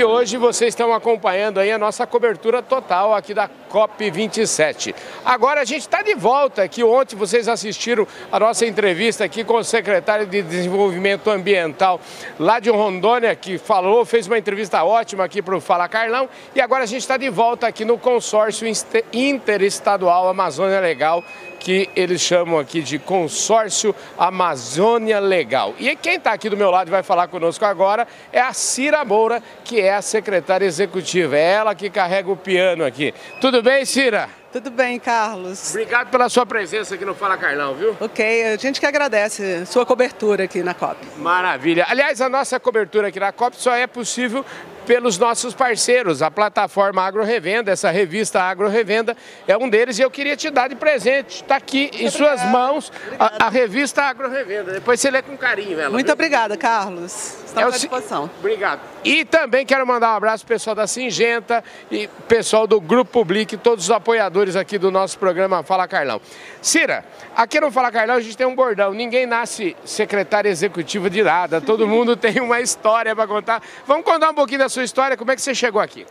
E hoje vocês estão acompanhando aí a nossa cobertura total aqui da COP27. Agora a gente está de volta aqui. Ontem vocês assistiram a nossa entrevista aqui com o secretário de Desenvolvimento Ambiental lá de Rondônia, que falou, fez uma entrevista ótima aqui para o Fala Carlão. E agora a gente está de volta aqui no consórcio interestadual Amazônia Legal que eles chamam aqui de Consórcio Amazônia Legal. E quem está aqui do meu lado e vai falar conosco agora é a Cira Moura, que é a secretária executiva. É ela que carrega o piano aqui. Tudo bem, Cira? Tudo bem, Carlos. Obrigado pela sua presença aqui no Fala Carlão, viu? Ok, a gente que agradece sua cobertura aqui na COP. Maravilha. Aliás, a nossa cobertura aqui na COP só é possível pelos nossos parceiros, a plataforma Agro Revenda, essa revista Agro Revenda é um deles e eu queria te dar de presente. Está aqui Muito em suas mãos a, a, revista Agro Revenda. Depois você lê com carinho ela. Muito viu? obrigada, Carlos. Estamos é à disposição. Obrigado. E também quero mandar um abraço pro pessoal da Singenta e pessoal do Grupo Public, todos os apoiadores aqui do nosso programa Fala Carlão. Cira, aqui no Fala Carlão a gente tem um bordão. Ninguém nasce secretária executiva de nada. Todo mundo tem uma história para contar. Vamos contar um pouquinho da sua história. Como é que você chegou aqui?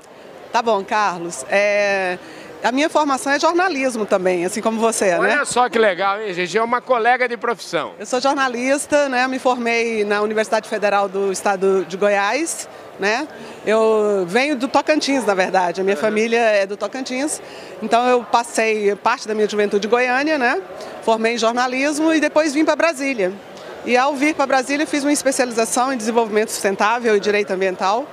Tá bom, Carlos. É... A minha formação é jornalismo também, assim como você, Olha né? Olha só que legal, hein, gente? É uma colega de profissão. Eu sou jornalista, né? Me formei na Universidade Federal do Estado de Goiás, né? Eu venho do Tocantins, na verdade. A minha uhum. família é do Tocantins. Então eu passei parte da minha juventude em Goiânia, né? Formei em jornalismo e depois vim para Brasília. E ao vir para Brasília fiz uma especialização em desenvolvimento sustentável e direito ambiental.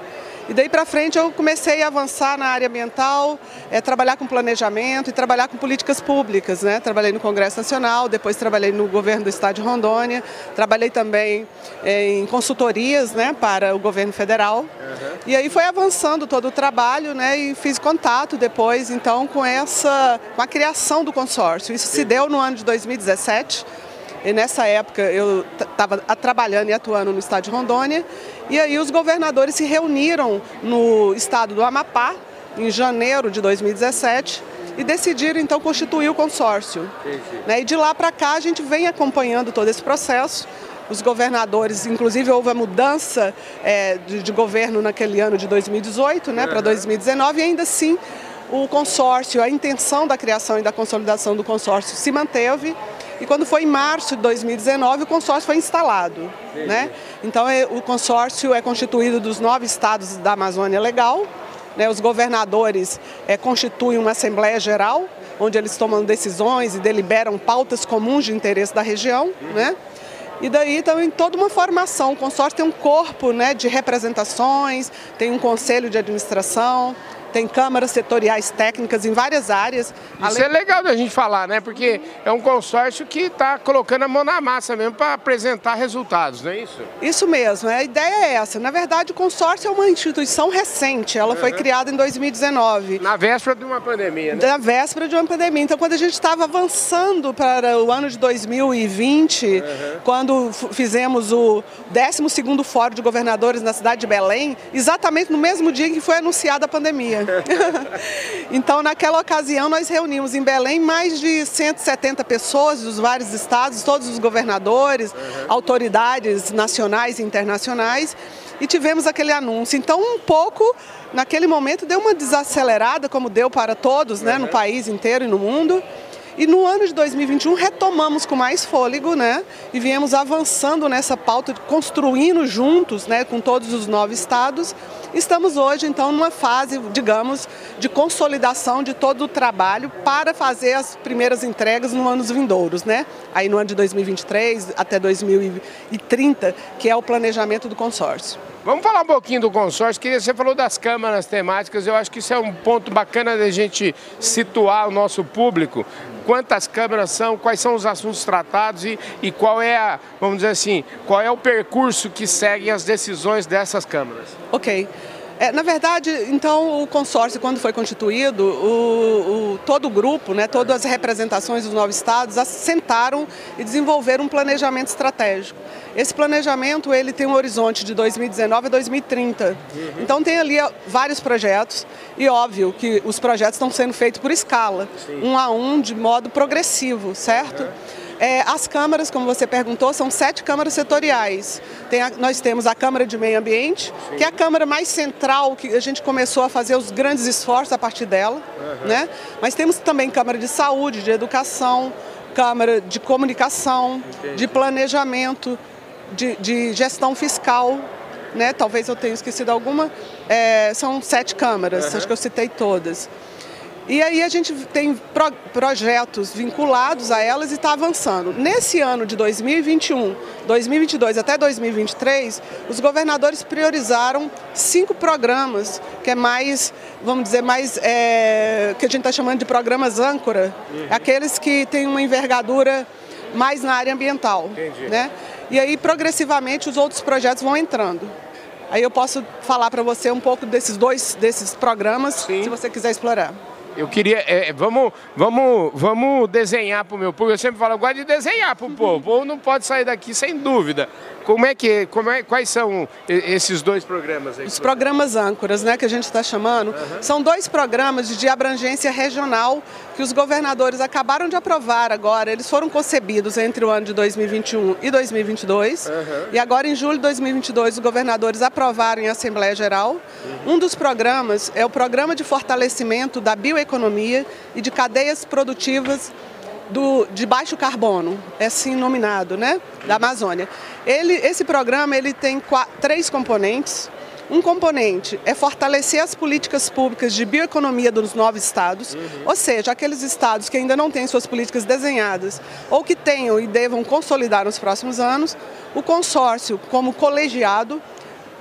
E daí para frente eu comecei a avançar na área ambiental, é, trabalhar com planejamento e trabalhar com políticas públicas. Né? Trabalhei no Congresso Nacional, depois trabalhei no governo do Estado de Rondônia, trabalhei também é, em consultorias né, para o governo federal. Uhum. E aí foi avançando todo o trabalho né, e fiz contato depois então com essa com a criação do consórcio. Isso se deu no ano de 2017 e nessa época eu estava trabalhando e atuando no estado de Rondônia. E aí os governadores se reuniram no estado do Amapá, em janeiro de 2017, e decidiram então constituir o consórcio. Né? E de lá para cá a gente vem acompanhando todo esse processo. Os governadores, inclusive houve a mudança é, de, de, governo naquele ano de 2018 né, para 2019, e ainda assim o consórcio, a intenção da criação e da consolidação do consórcio se manteve. E quando foi em março de 2019, o consórcio foi instalado. Né? Então, é, o consórcio é constituído dos nove estados da Amazônia Legal. Né? Os governadores é, constituem uma Assembleia Geral, onde eles tomam decisões e deliberam pautas comuns de interesse da região. Né? E daí também toda uma formação. O consórcio tem um corpo né, de representações, tem um conselho de administração, tem câmaras setoriais técnicas em várias áreas. Isso Além... é legal da gente falar, né? Porque é um consórcio que está colocando a mão na massa mesmo para apresentar resultados, não é isso? Isso mesmo, a ideia é essa. Na verdade, o consórcio é uma instituição recente, ela uhum. foi criada em 2019. Na véspera de uma pandemia, né? Na véspera de uma pandemia. Então, quando a gente estava avançando para o ano de 2020, uhum. quando fizemos o 12º Fórum de Governadores na cidade de Belém, exatamente no mesmo dia que foi anunciada a pandemia. então, naquela ocasião, nós reunimos em Belém mais de 170 pessoas dos vários estados, todos os governadores, uhum. autoridades nacionais e internacionais, e tivemos aquele anúncio. Então, um pouco, naquele momento, deu uma desacelerada, como deu para todos, né, no país inteiro e no mundo. E no ano de 2021 retomamos com mais fôlego, né? E viemos avançando nessa pauta, construindo juntos, né, com todos os nove estados. Estamos hoje, então, numa fase, digamos, de consolidação de todo o trabalho para fazer as primeiras entregas no anos vindouros, né? Aí no ano de 2023 até 2030, que é o planejamento do consórcio. Vamos falar um pouquinho do consórcio, que você falou das câmaras temáticas, eu acho que isso é um ponto bacana da gente situar o nosso público. Quantas câmaras são, quais são os assuntos tratados e, e qual é a, vamos dizer assim, qual é o percurso que seguem as decisões dessas câmaras? Ok. É, na verdade, então, o consórcio, quando foi constituído, o, o, todo o grupo, né, todas as representações dos nove estados, assentaram e desenvolveram um planejamento estratégico. Esse planejamento ele tem um horizonte de 2019 a 2030. Uhum. Então, tem ali vários projetos e, óbvio, que os projetos estão sendo feitos por escala, Sim. um a um, de modo progressivo, certo? Uhum. É, as câmaras, como você perguntou, são sete câmaras setoriais. A, nós temos a Câmara de Meio Ambiente, Sim. que é a Câmara mais central, que a gente começou a fazer os grandes esforços a partir dela. Uhum. Né? Mas temos também Câmara de Saúde, de Educação, Câmara de Comunicação, Entendi. de Planejamento, de, de Gestão Fiscal, né? talvez eu tenha esquecido alguma, é, são sete câmaras, uhum. acho que eu citei todas. E aí a gente tem pro, projetos vinculados a elas e está avançando. Nesse ano de 2021, 2022 até 2023, os governadores priorizaram cinco programas, que é mais, vamos dizer, mais, é, que a gente está chamando de programas âncora, uhum. aqueles que têm uma envergadura mais na área ambiental. Entendi. Né? E aí, progressivamente, os outros projetos vão entrando. Aí eu posso falar para você um pouco desses dois desses programas, Sim. se você quiser explorar. Eu queria, é, vamos, vamos, vamos desenhar para o meu povo. Eu sempre falo, eu gosto de desenhar para o povo. O povo não pode sair daqui sem dúvida. Como é que, como é, quais são esses dois programas aí? Os programas âncoras, né, que a gente está chamando, uhum. são dois programas de abrangência regional que os governadores acabaram de aprovar agora. Eles foram concebidos entre o ano de 2021 e 2022. Uhum. E agora, em julho de 2022, os governadores aprovaram em Assembleia Geral. Uhum. Um dos programas é o Programa de Fortalecimento da Bioeconomia e de Cadeias Produtivas do, de baixo carbono, é assim nominado, né, da Amazônia. Ele, esse programa ele tem quatro, três componentes. Um componente é fortalecer as políticas públicas de bioeconomia dos novos estados, uhum. ou seja, aqueles estados que ainda não têm suas políticas desenhadas ou que tenham e devam consolidar nos próximos anos. O consórcio, como colegiado,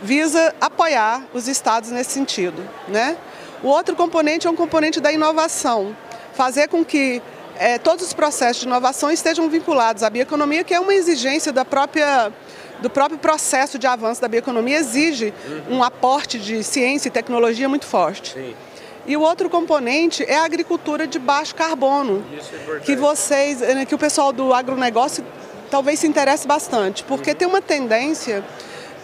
visa apoiar os estados nesse sentido. Né? O outro componente é um componente da inovação, fazer com que é, todos os processos de inovação estejam vinculados à bioeconomia, que é uma exigência da própria, do próprio processo de avanço da bioeconomia, exige uhum. um aporte de ciência e tecnologia muito forte. Sim. E o outro componente é a agricultura de baixo carbono, é que vocês, eh, que o pessoal do agronegócio talvez se interesse bastante, porque uhum. tem uma tendência,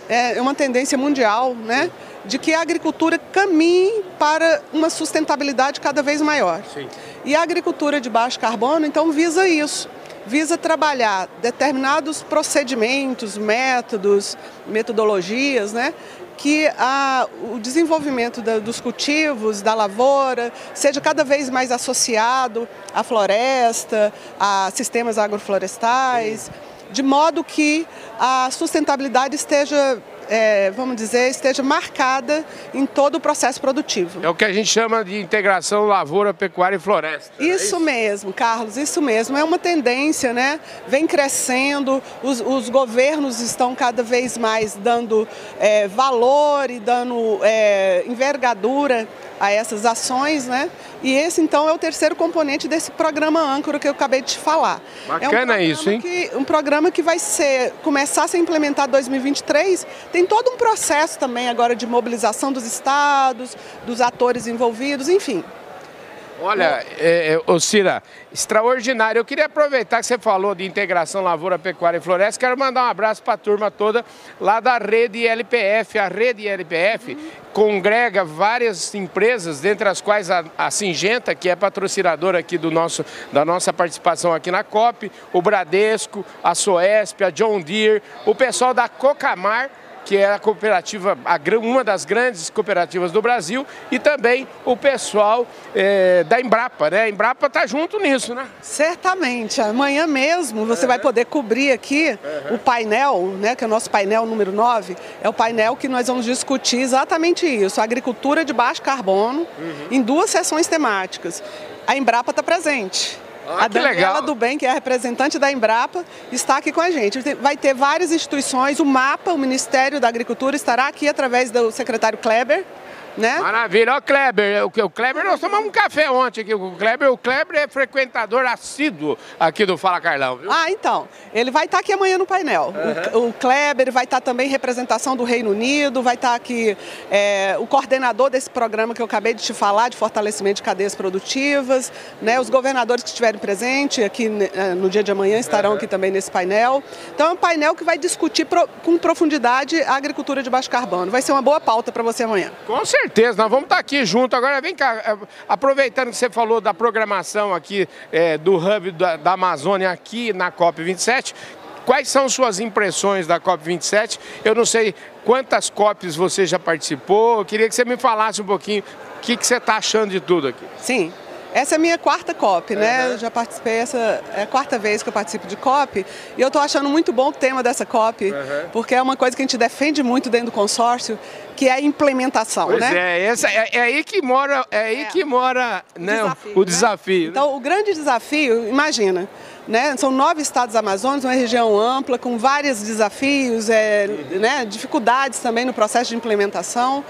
é uma tendência mundial, né? Sim de que a agricultura caminhe para uma sustentabilidade cada vez maior. Sim. E a agricultura de baixo carbono, então, visa isso. Visa trabalhar determinados procedimentos, métodos, metodologias, né, que a, o desenvolvimento da, dos cultivos, da lavoura, seja cada vez mais associado à floresta, a sistemas agroflorestais, de modo que a sustentabilidade esteja é, vamos dizer, esteja marcada em todo o processo produtivo. É o que a gente chama de integração lavoura, pecuária e floresta. Isso, é isso? mesmo, Carlos, isso mesmo. É uma tendência, né? Vem crescendo, os, os governos estão cada vez mais dando é, valor e dando é, envergadura a essas ações, né? E esse então é o terceiro componente desse programa âncora que eu acabei de te falar. Bacana é um isso, hein? Que, um programa que vai ser começar a ser implementado em 2023. Tem todo um processo também agora de mobilização dos estados, dos atores envolvidos, enfim. Olha, é, é, Cira, extraordinário. Eu queria aproveitar que você falou de integração lavoura, pecuária e floresta. Quero mandar um abraço para a turma toda lá da rede LPF. A rede LPF congrega várias empresas, dentre as quais a, a Singenta, que é patrocinadora aqui do nosso, da nossa participação aqui na COP, o Bradesco, a Soesp, a John Deere, o pessoal da Cocamar que é a cooperativa, uma das grandes cooperativas do Brasil, e também o pessoal é, da Embrapa, né? A Embrapa está junto nisso, né? Certamente. Amanhã mesmo você uhum. vai poder cobrir aqui uhum. o painel, né? Que é o nosso painel número 9. É o painel que nós vamos discutir exatamente isso, a agricultura de baixo carbono, uhum. em duas sessões temáticas. A Embrapa está presente. Ah, a Daniela legal. do Bem, que é a representante da Embrapa, está aqui com a gente. Vai ter várias instituições, o MAPA, o Ministério da Agricultura, estará aqui através do secretário Kleber, né? Maravilha. Ó, Kleber, o, o Kleber, nós tomamos um café ontem aqui. O Kleber, o Kleber é frequentador assíduo aqui do Fala Carlão, viu? Ah, então. Ele vai estar aqui amanhã no painel. Uhum. O, o, Kleber vai estar também representação do Reino Unido, vai estar aqui é, o coordenador desse programa que eu acabei de te falar, de fortalecimento de cadeias produtivas, né? Os governadores que estiverem presentes aqui é, no dia de amanhã estarão uhum. aqui também nesse painel. Então é um painel que vai discutir pro, com profundidade a agricultura de baixo carbono. Vai ser uma boa pauta para você amanhã. Com certeza certeza, nós vamos estar aqui junto. Agora vem cá, é, aproveitando que você falou da programação aqui é, do Hub da, da Amazônia aqui na COP27, Quais são suas impressões da COP27? Eu não sei quantas COPs você já participou, eu queria que você me falasse um pouquinho o que, que você está achando de tudo aqui. Sim, essa é a minha quarta COP, né? Uhum. Eu já participei, essa é a quarta vez que eu participo de COP e eu estou achando muito bom o tema dessa COP, uhum. porque é uma coisa que a gente defende muito dentro do consórcio, que é a implementação, pois né? É, essa, é, é, aí que mora, é aí é. que mora né, desafio, o desafio. Né? Então, o grande desafio, imagina, né? São nove estados amazônicos, uma região ampla, com vários desafios, é, uhum. né? dificuldades também no processo de implementação.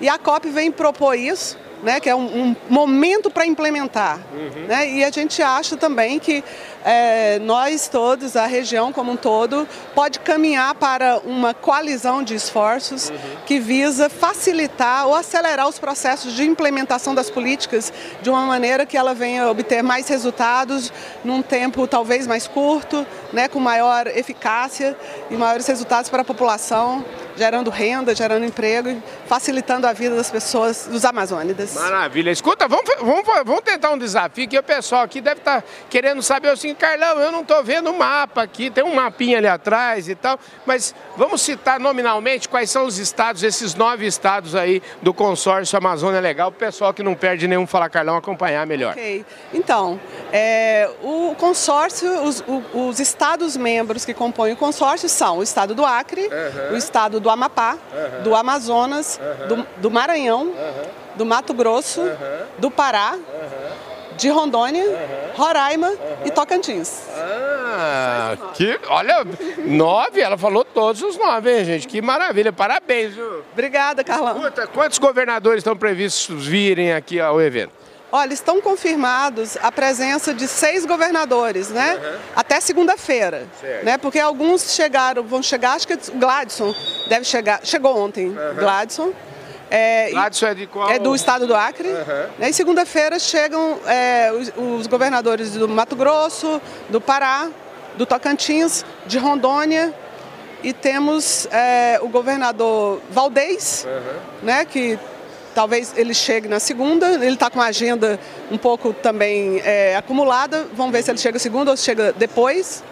E a COP vem propor isso né, que é um, um momento para implementar. Uhum. Né? E a gente acha também que é, nós todos, a região como um todo, pode caminhar para uma coalizão de esforços uhum. que visa facilitar ou acelerar os processos de implementação das políticas de uma maneira que ela venha obter mais resultados num tempo talvez mais curto, né, com maior eficácia e maiores resultados para a população gerando renda, gerando emprego, facilitando a vida das pessoas, dos amazônidas. Maravilha. Escuta, vamos, vamos, vamos tentar um desafio que o pessoal aqui deve estar tá querendo saber assim, Carlão, eu não estou vendo o mapa aqui, tem um mapinha ali atrás e tal, mas vamos citar nominalmente quais são os estados, esses nove estados aí do consórcio Amazônia Legal, o pessoal que não perde nenhum Fala Carlão acompanhar melhor. Ok. Então, é, o consórcio, os, os estados membros que compõem o consórcio são o estado do Acre, uhum. o estado do Amapá, uhum. do Amazonas, uhum. do, do, Maranhão, uhum. do Mato Grosso, do Pará, de Rondônia, Roraima e Tocantins. Ah, que, olha, nove, ela falou todos os nove, hein, gente? Que maravilha, parabéns, viu? Obrigada, Carlão. quantos governadores estão previstos virem aqui ao evento? Olha, estão confirmados a presença de seis governadores, né? Uhum. Até segunda-feira, né? Porque alguns chegaram, vão chegar, acho que o Gladson deve chegar, chegou ontem, uhum. Gladson. É, Gladson é de qual? É do estado do Acre. Uhum. Né? E segunda-feira chegam é, os, os, governadores do Mato Grosso, do Pará, do Tocantins, de Rondônia. E temos é, o governador Valdez, né? Que Talvez ele chegue na segunda, ele está com a agenda um pouco também é, acumulada. Vamos ver se ele chega segunda ou se chega depois.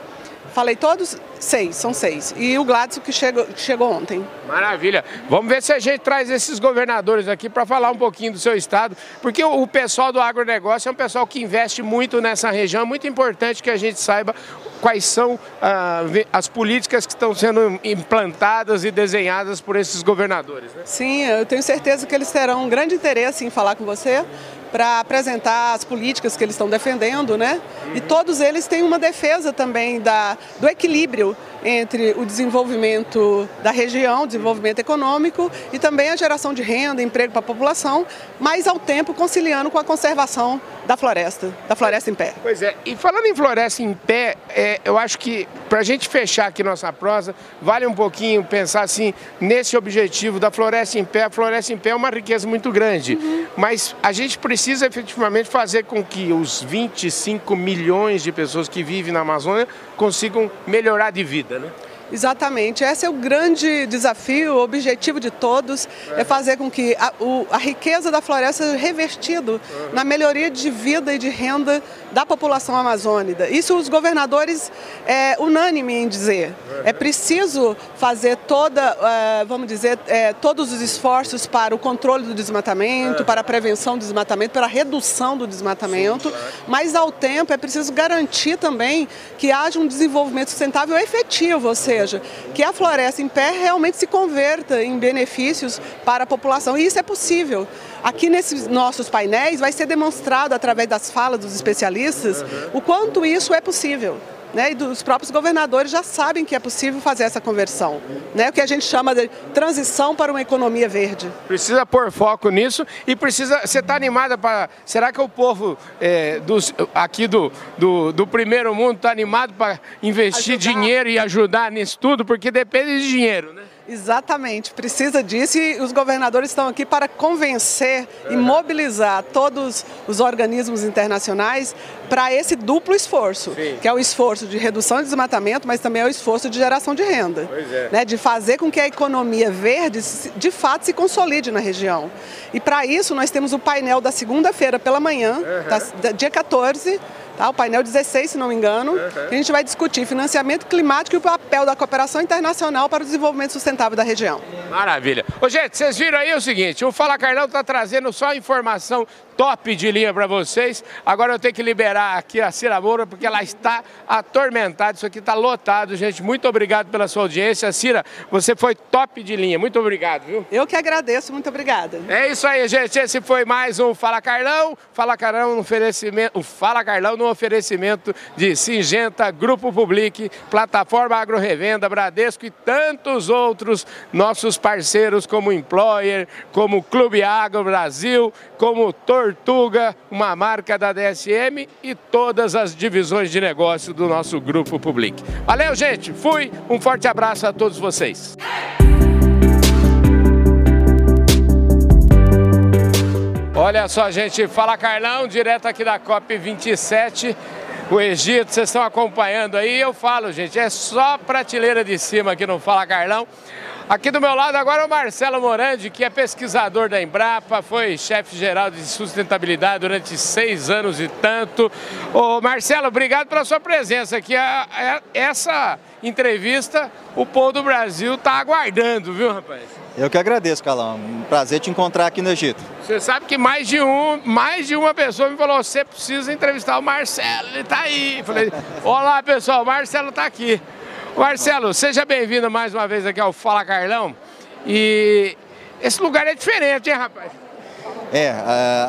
Falei todos? Seis, são seis. E o Gladson que chegou, chegou ontem. Maravilha. Vamos ver se a gente traz esses governadores aqui para falar um pouquinho do seu estado, porque o, pessoal do agronegócio é um pessoal que investe muito nessa região. É muito importante que a gente saiba quais são ah, as políticas que estão sendo implantadas e desenhadas por esses governadores. Né? Sim, eu tenho certeza que eles terão um grande interesse em falar com você para apresentar as políticas que eles estão defendendo, né? E todos eles têm uma defesa também da, do equilíbrio entre o desenvolvimento da região, desenvolvimento econômico e também a geração de renda, emprego para a população, mas ao tempo conciliando com a conservação da floresta, da floresta em pé. Pois é, e falando em floresta em pé, é, eu acho que para a gente fechar aqui nossa prosa, vale um pouquinho pensar assim, nesse objetivo da floresta em pé. A floresta em pé é uma riqueza muito grande, uhum. mas a gente precisa efetivamente fazer com que os 25 milhões de pessoas que vivem na Amazônia consigam melhorar de vida, né? Exatamente, esse é o grande desafio, o objetivo de todos é, é fazer com que a, o, a, riqueza da floresta seja revertido uhum. na melhoria de vida e de renda da população amazônica. Isso os governadores é unânime em dizer. Uhum. É preciso fazer toda, uh, vamos dizer, é, todos os esforços para o controle do desmatamento, uhum. para a prevenção do desmatamento, para a redução do desmatamento, Sim, claro. mas ao tempo é preciso garantir também que haja um desenvolvimento sustentável efetivo, ou seja, seja, que a floresta em pé realmente se converta em benefícios para a população. E isso é possível. Aqui nesses nossos painéis vai ser demonstrado através das falas dos especialistas o quanto isso é possível. Né, e dos próprios governadores já sabem que é possível fazer essa conversão, né, o que a gente chama de transição para uma economia verde. Precisa pôr foco nisso e precisa. Você está animada para. Será que o povo é, dos, aqui do, do, do primeiro mundo está animado para investir ajudar. dinheiro e ajudar nisso tudo? Porque depende de dinheiro, né? Exatamente, precisa disso e os governadores estão aqui para convencer uhum. e mobilizar todos os organismos internacionais para esse duplo esforço, Sim. que é o esforço de redução de desmatamento, mas também é o esforço de geração de renda, é. né, de fazer com que a economia verde de fato se consolide na região. E para isso nós temos o painel da segunda-feira pela manhã, uhum. da, dia 14, tá? o painel 16, se não me engano, uhum. que a gente vai discutir financiamento climático e o papel da cooperação internacional para o desenvolvimento sustentável da região. Maravilha. Ô, gente, vocês viram aí o seguinte, o Fala Carlão está trazendo só informação top de linha para vocês. Agora eu tenho que liberar aqui a Cira Moura, porque ela está atormentada. Isso aqui está lotado, gente. Muito obrigado pela sua audiência. Cira, você foi top de linha. Muito obrigado, viu? Eu que agradeço. Muito obrigada. É isso aí, gente. Esse foi mais um Fala Carlão. Fala Carlão no oferecimento, o Fala Carlão no oferecimento de Singenta, Grupo Public, Plataforma Agro Revenda, Bradesco e tantos outros nossos parceiros como Employer, como Clube Agro Brasil, como Tor Tortuga, uma marca da DSM e todas as divisões de negócio do nosso Grupo Public. Valeu, gente. Fui. Um forte abraço a todos vocês. Olha só, gente, fala Carlão, direto aqui da COP27, o Egito, vocês estão acompanhando aí. Eu falo, gente, é só prateleira de cima que não fala Carlão. Aqui do meu lado agora é o Marcelo Morandi, que é pesquisador da Embrapa, foi chefe geral de sustentabilidade durante seis anos e tanto. Ô Marcelo, obrigado pela sua presença aqui. Essa entrevista o povo do Brasil está aguardando, viu, rapaz? Eu que agradeço, Calão. Um prazer te encontrar aqui no Egito. Você sabe que mais de um, mais de uma pessoa me falou: você precisa entrevistar o Marcelo, ele está aí. falei: olá, pessoal, o Marcelo está aqui. Marcelo, seja bem-vindo mais uma vez aqui ao Fala Carlão. E esse lugar é diferente, hein, rapaz? É,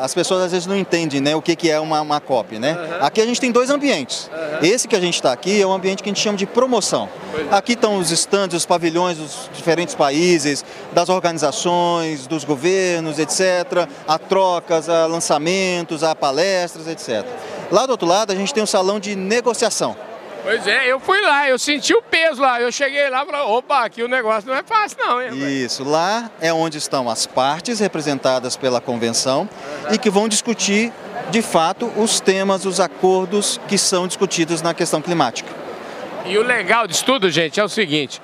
as pessoas às vezes não entendem né, o que, que é uma, uma COP, né? Uhum. Aqui a gente tem dois ambientes. Uhum. Esse que a gente está aqui é um ambiente que a gente chama de promoção. É. Aqui estão os estandes, os pavilhões dos diferentes países, das organizações, dos governos, etc. Há trocas, há lançamentos, há palestras, etc. Lá do outro lado a gente tem um salão de negociação. Pois é, eu fui lá, eu senti o peso lá. Eu cheguei lá e falei, opa, aqui o negócio não é fácil não, hein? Isso, lá é onde estão as partes representadas pela convenção e que vão discutir, de fato, os temas, os acordos que são discutidos na questão climática. E o legal disso tudo, gente, é o seguinte,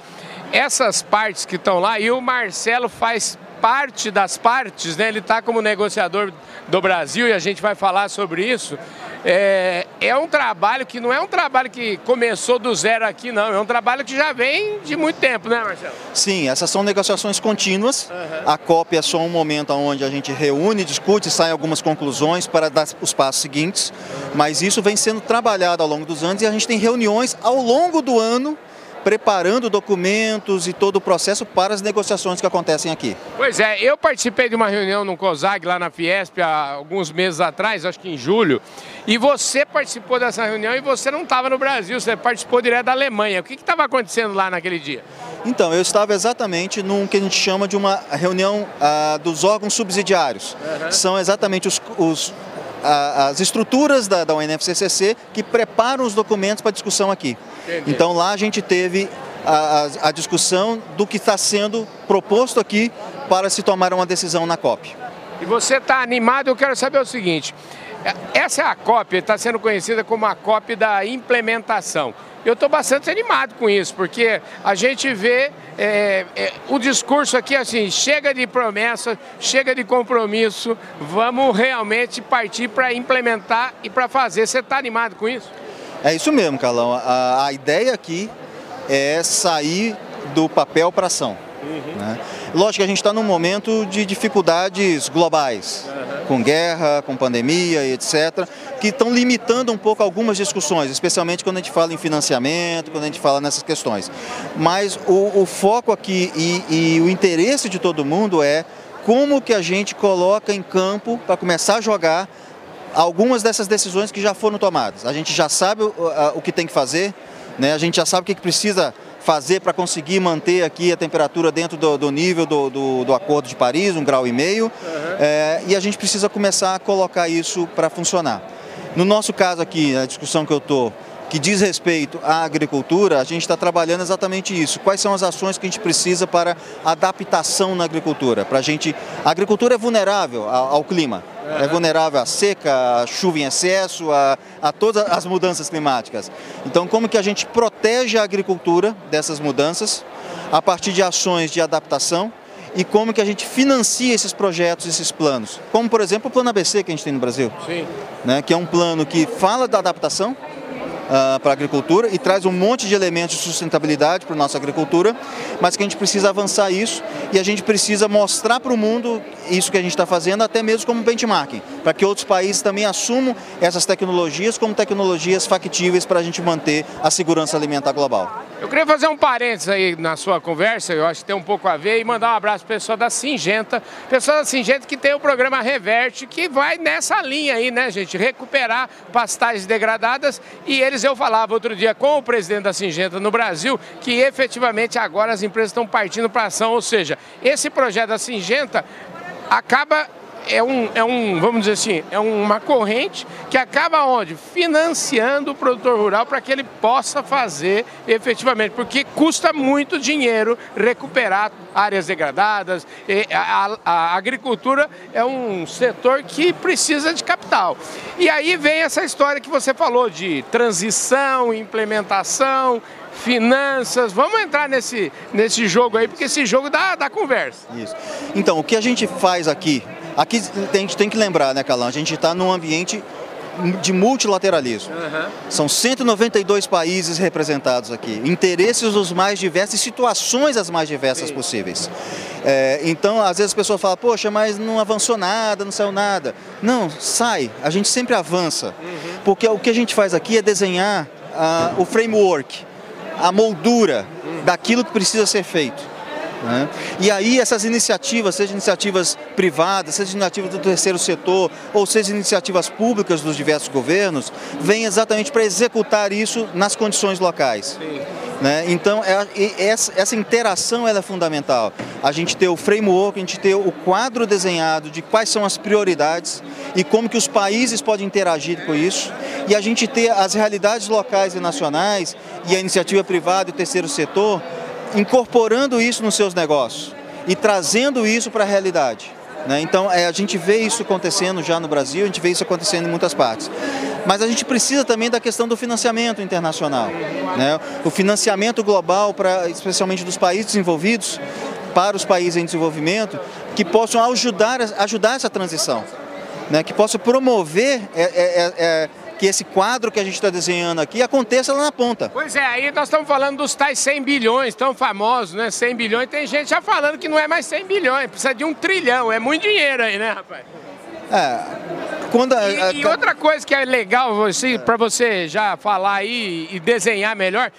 essas partes que estão lá, e o Marcelo faz parte das partes, né? ele está como negociador do Brasil e a gente vai falar sobre isso. É, é um trabalho que não é um trabalho que começou do zero aqui, não. É um trabalho que já vem de muito tempo, né, Marcelo? Sim, essas são negociações contínuas. Uhum. A COP é só um momento onde a gente reúne, discute, sai algumas conclusões para dar os passos seguintes. Mas isso vem sendo trabalhado ao longo dos anos e a gente tem reuniões ao longo do ano preparando documentos e todo o processo para as negociações que acontecem aqui. Pois é, eu participei de uma reunião no COSAG, lá na Fiesp, há alguns meses atrás, acho que em julho, e você participou dessa reunião e você não estava no Brasil, você participou direto da Alemanha. O que estava acontecendo lá naquele dia? Então, eu estava exatamente num que a gente chama de uma reunião ah, dos órgãos subsidiários. Uhum. São exatamente os, os as estruturas da, da UNFCCC que preparam os documentos para discussão aqui. Entendi. Então lá a gente teve a, a, a discussão do que está sendo proposto aqui para se tomar uma decisão na COP. E você está animado, eu quero saber o seguinte, essa é a COP, está sendo conhecida como a COP da implementação. Eu estou bastante animado com isso, porque a gente vê é, é, o discurso aqui assim, chega de promessa, chega de compromisso, vamos realmente partir para implementar e para fazer. Você está animado com isso? É isso mesmo, Carlão. A, a ideia aqui é sair do papel para ação. Uhum. Né? Lógico que a gente está num momento de dificuldades globais, com guerra, com pandemia, etc., que estão limitando um pouco algumas discussões, especialmente quando a gente fala em financiamento, quando a gente fala nessas questões. Mas o, o foco aqui e, e o interesse de todo mundo é como que a gente coloca em campo para começar a jogar algumas dessas decisões que já foram tomadas. A gente já sabe o, o que tem que fazer, né? a gente já sabe o que precisa fazer para conseguir manter aqui a temperatura dentro do, do nível do, do, do, Acordo de Paris, um grau e meio, uhum. é, e a gente precisa começar a colocar isso para funcionar. No nosso caso aqui, a discussão que eu estou, que diz respeito à agricultura, a gente está trabalhando exatamente isso. Quais são as ações que a gente precisa para adaptação na agricultura? Para a gente, a agricultura é vulnerável ao, clima é vulnerável à seca, à chuva em excesso, a, a todas as mudanças climáticas. Então, como que a gente protege a agricultura dessas mudanças a partir de ações de adaptação e como que a gente financia esses projetos, esses planos. Como, por exemplo, o Plano ABC que a gente tem no Brasil. Sim. Né, que é um plano que fala da adaptação, uh, para a agricultura e traz um monte de elementos de sustentabilidade para a nossa agricultura, mas que a gente precisa avançar isso e a gente precisa mostrar para o mundo isso que a gente está fazendo, até mesmo como benchmarking, para que outros países também assumam essas tecnologias como tecnologias factíveis para a gente manter a segurança alimentar global. Eu queria fazer um parênteses aí na sua conversa, eu acho que tem um pouco a ver, e mandar um abraço para pessoal da Singenta, pessoal da Singenta que tem o programa Reverte, que vai nessa linha aí, né, gente? Recuperar pastagens degradadas. E eles, eu falava outro dia com o presidente da Singenta no Brasil, que efetivamente agora as empresas estão partindo para ação, ou seja, esse projeto da Singenta acaba é um, é um, vamos dizer assim, é uma corrente que acaba onde? Financiando o produtor rural para que ele possa fazer efetivamente, porque custa muito dinheiro recuperar áreas degradadas. A, a, a agricultura é um setor que precisa de capital. E aí vem essa história que você falou de transição, implementação, finanças. Vamos entrar nesse, nesse jogo aí, porque esse jogo dá, dá conversa. Isso. Então, o que a gente faz aqui Aqui a gente tem que lembrar, né, Calão? A gente está num ambiente de multilateralismo. Uhum. São 192 países representados aqui, interesses os mais diversos e situações as mais diversas Sim. possíveis. É, então, às vezes a pessoa fala, poxa, mas não avançou nada, não saiu nada. Não, sai, a gente sempre avança. Uhum. Porque o que a gente faz aqui é desenhar uh, o framework, a moldura daquilo que precisa ser feito. Né? E aí essas iniciativas, seja iniciativas privadas, seja iniciativas do terceiro setor, ou seja iniciativas públicas dos diversos governos, vêm exatamente para executar isso nas condições locais. Né? Então é, essa, essa, interação é fundamental. A gente ter o framework, a gente ter o quadro desenhado de quais são as prioridades e como que os países podem interagir com isso, e a gente ter as realidades locais e nacionais e a iniciativa privada e o terceiro setor incorporando isso nos seus negócios e trazendo isso para a realidade. Né? Então, é, a gente vê isso acontecendo já no Brasil, a gente vê isso acontecendo em muitas partes. Mas a gente precisa também da questão do financiamento internacional. Né? O financiamento global, pra, especialmente dos países desenvolvidos, para os países em desenvolvimento, que possam ajudar, ajudar essa transição. Né? Que possam promover é, é, é, é que esse quadro que a gente está desenhando aqui aconteça lá na ponta. Pois é, aí nós estamos falando dos tais 100 bilhões, tão famosos, né? 100 bilhões, tem gente já falando que não é mais 100 bilhões, precisa de um trilhão, é muito dinheiro aí, né, rapaz? É, quando a, a, e, e, outra coisa que é legal você, para você já falar aí e desenhar melhor,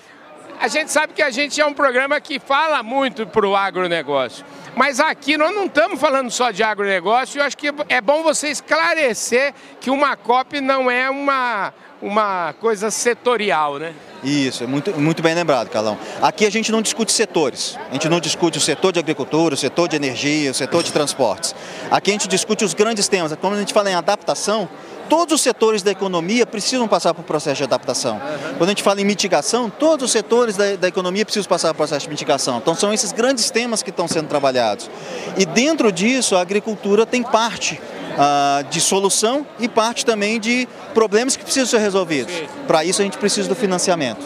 a gente sabe que a gente é um programa que fala muito para o agronegócio. Mas aqui nós não estamos falando só de agronegócio, eu acho que é bom você esclarecer que uma COP não é uma, uma coisa setorial, né? Isso, é muito, muito bem lembrado, Calão. Aqui a gente não discute setores. A gente não discute o setor de agricultura, o setor de energia, o setor de transportes. Aqui a gente discute os grandes temas. Quando a gente fala em adaptação, todos os setores da economia precisam passar por processo de adaptação. Quando a gente fala em mitigação, todos os setores da, da, economia precisam passar por processo de mitigação. Então são esses grandes temas que estão sendo trabalhados. E dentro disso, a agricultura tem parte ah, de solução e parte também de problemas que precisam ser resolvidos. Para isso a gente precisa do financiamento.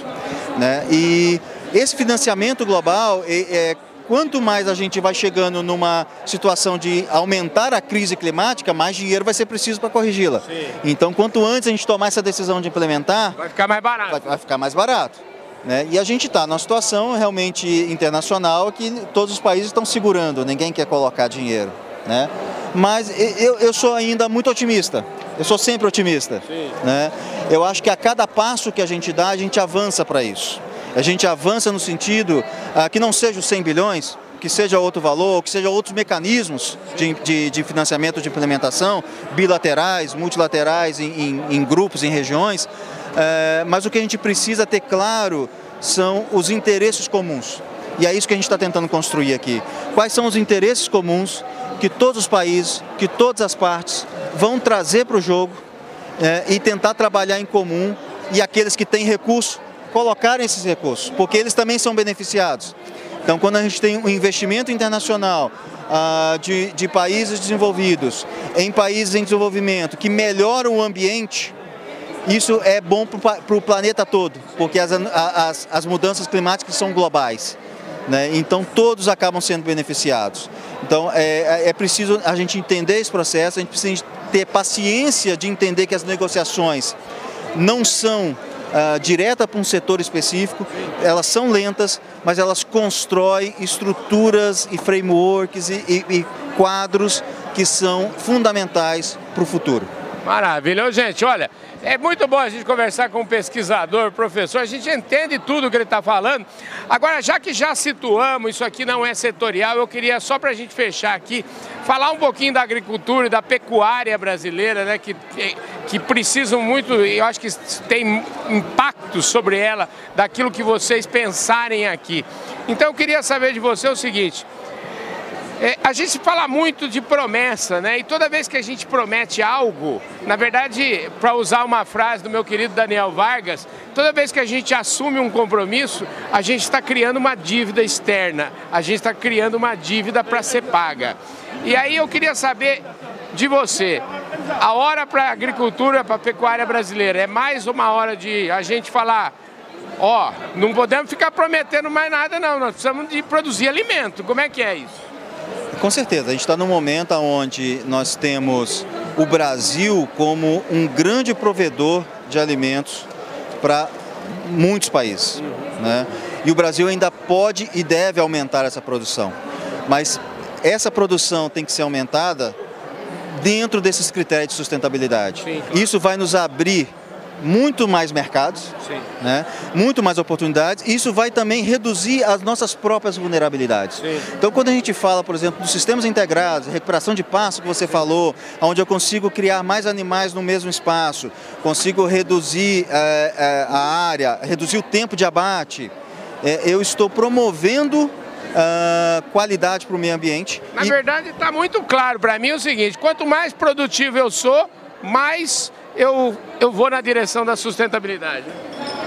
Né? E esse financiamento global é quanto mais a gente vai chegando numa situação de aumentar a crise climática, mais dinheiro vai ser preciso para corrigi-la. Então, quanto antes a gente tomar essa decisão de implementar, vai ficar mais barato. Vai, vai ficar mais barato. Né? E a gente está numa situação realmente internacional que todos os países estão segurando, ninguém quer colocar dinheiro. Né? Mas eu, eu sou ainda muito otimista. Eu sou sempre otimista. Né? Eu acho que a cada passo que a gente dá, a gente avança para isso a gente avança no sentido ah, que não seja os 100 bilhões, que seja outro valor, que seja outros mecanismos de, de, de financiamento de implementação, bilaterais, multilaterais, em, em, em grupos, em regiões, é, mas o que a gente precisa ter claro são os interesses comuns. E é isso que a gente está tentando construir aqui. Quais são os interesses comuns que todos os países, que todas as partes vão trazer para o jogo é, e tentar trabalhar em comum e aqueles que têm recurso colocarem esses recursos, porque eles também são beneficiados. Então, quando a gente tem um investimento internacional ah, de, de países desenvolvidos em países em desenvolvimento que melhora o ambiente, isso é bom para o planeta todo, porque as, as, as mudanças climáticas são globais. Né? Então todos acabam sendo beneficiados. Então é, é, é preciso a gente entender esse processo, a gente precisa ter paciência de entender que as negociações não são uh, diretas para um setor específico, elas são lentas, mas elas constroem estruturas e frameworks e, e, e quadros que são fundamentais para o futuro. Maravilha. Gente, olha, é muito bom a gente conversar com um pesquisador, professor, a gente entende tudo que ele está falando. Agora, já que já situamos, isso aqui não é setorial, eu queria só para a gente fechar aqui, falar um pouquinho da agricultura e da pecuária brasileira, né, que, que, precisam muito, eu acho que tem impacto sobre ela, daquilo que vocês pensarem aqui. Então, eu queria saber de você o seguinte, é, a gente fala muito de promessa, né? E toda vez que a gente promete algo, na verdade, para usar uma frase do meu querido Daniel Vargas, toda vez que a gente assume um compromisso, a gente está criando uma dívida externa, a gente está criando uma dívida para ser paga. E aí eu queria saber de você, a hora para a agricultura, para a pecuária brasileira, é mais uma hora de a gente falar ó, não podemos ficar prometendo mais nada não, nós precisamos de produzir alimento. Como é que é isso? Com certeza, a gente está num momento onde nós temos o Brasil como um grande provedor de alimentos para muitos países. Né? E o Brasil ainda pode e deve aumentar essa produção. Mas essa produção tem que ser aumentada dentro desses critérios de sustentabilidade. Isso vai nos abrir muito mais mercados, né? muito mais oportunidades. E isso vai também reduzir as nossas próprias vulnerabilidades. Sim. Então, quando a gente fala, por exemplo, dos sistemas integrados, recuperação de pasto que você falou, onde eu consigo criar mais animais no mesmo espaço, consigo reduzir é, é, a área, reduzir o tempo de abate, é, eu estou promovendo Uh, qualidade para o meio ambiente. Na e... verdade, está muito claro para mim o seguinte: quanto mais produtivo eu sou, mais eu, eu vou na direção da sustentabilidade.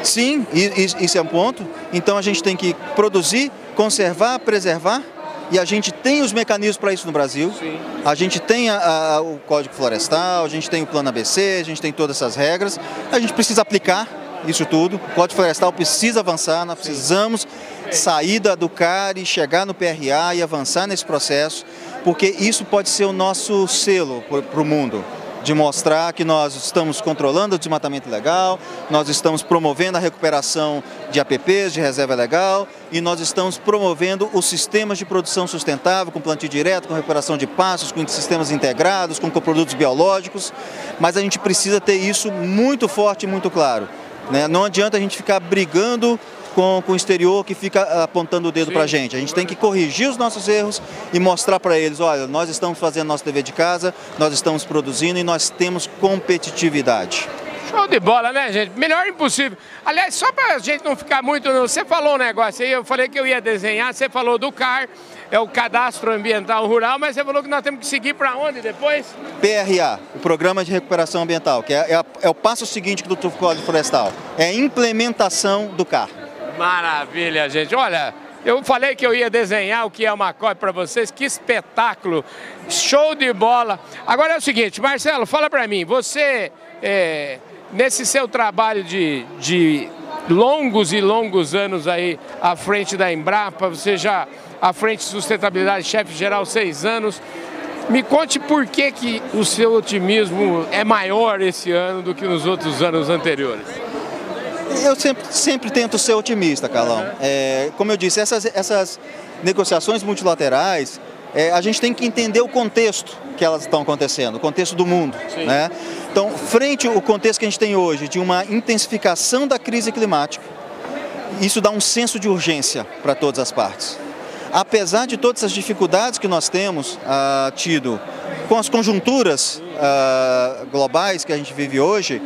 Sim, isso é um ponto. Então a gente tem que produzir, conservar, preservar. E a gente tem os mecanismos para isso no Brasil. Sim. A gente tem a, a, o Código Florestal, a gente tem o Plano ABC, a gente tem todas essas regras. A gente precisa aplicar isso tudo. O Código Florestal precisa avançar, nós precisamos sair do CAR e chegar no PRA e avançar nesse processo, porque isso pode ser o nosso selo para o mundo de mostrar que nós estamos controlando o desmatamento legal, nós estamos promovendo a recuperação de APPs, de reserva legal, e nós estamos promovendo os sistemas de produção sustentável, com plantio direto, com recuperação de pastos, com sistemas integrados, com produtos biológicos, mas a gente precisa ter isso muito forte e muito claro. Né? Não adianta a gente ficar brigando com, com o exterior que fica apontando o dedo para a gente. A gente tem que corrigir os nossos erros e mostrar para eles, olha, nós estamos fazendo nosso dever de casa, nós estamos produzindo e nós temos competitividade. Show de bola, né, gente? Melhor impossível. Aliás, só para a gente não ficar muito... Você falou um negócio aí, eu falei que eu ia desenhar, você falou do CAR, é o Cadastro Ambiental Rural, mas você falou que nós temos que seguir para onde depois? PRA, o Programa de Recuperação Ambiental, que é, é, é o passo seguinte do Código Florestal. É a implementação do CAR. Maravilha, gente. Olha, eu falei que eu ia desenhar o que é uma cópia para vocês, que espetáculo, show de bola. Agora é o seguinte, Marcelo, fala para mim, você, é, nesse seu trabalho de, de longos e longos anos aí à frente da Embrapa, você já à frente de sustentabilidade, chefe geral, seis anos, me conte por que, que o seu otimismo é maior esse ano do que nos outros anos anteriores. Eu sempre, sempre tento ser otimista, Carlão. É, como eu disse, essas, essas negociações multilaterais, é, a gente tem que entender o contexto que elas estão acontecendo, o contexto do mundo. Né? Então, frente ao contexto que a gente tem hoje, de uma intensificação da crise climática, isso dá um senso de urgência para todas as partes. apesar de todas as dificuldades que nós temos ah, tido com as conjunturas ah, globais que a gente vive hoje,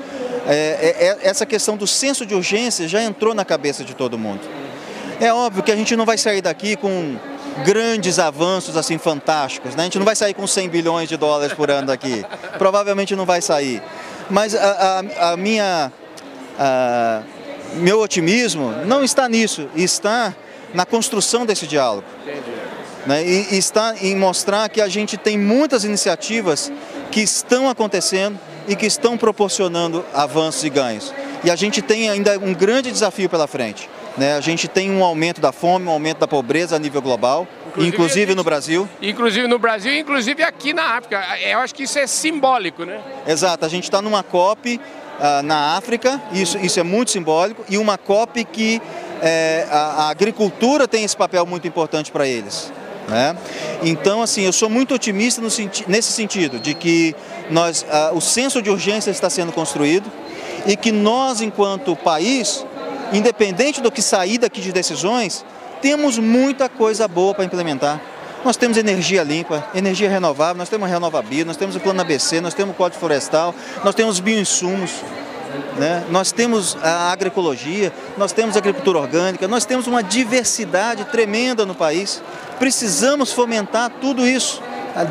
é, é, é, essa questão do senso de urgência já entrou na cabeça de todo mundo. É óbvio que a gente não vai sair daqui com grandes avanços assim fantásticos, né? A gente não vai sair com 100 bilhões de dólares por ano daqui. Provavelmente não vai sair. Mas a, a, a minha a, meu otimismo não está nisso, está na construção desse diálogo. Né? E, e está em mostrar que a gente tem muitas iniciativas que estão acontecendo e que estão proporcionando avanços e ganhos. E a gente tem ainda um grande desafio pela frente. Né? A gente tem um aumento da fome, um aumento da pobreza a nível global, inclusive, inclusive no Brasil. Inclusive no Brasil, inclusive aqui na África. Eu acho que isso é simbólico, né? Exato, a gente está numa COP uh, na África, isso, isso é muito simbólico, e uma COP que é, a, a agricultura tem esse papel muito importante para eles. Né? Então, assim, eu sou muito otimista senti nesse sentido, de que nós, uh, o senso de urgência está sendo construído e que nós, enquanto país, independente do que sair daqui de decisões, temos muita coisa boa para implementar. Nós temos energia limpa, energia renovável, nós temos a Renovabio, nós temos o Plano ABC, nós temos o Código Florestal, nós temos bioinsumos, né? nós temos a agroecologia, nós temos a agricultura orgânica, nós temos uma diversidade tremenda no país. Precisamos fomentar tudo isso,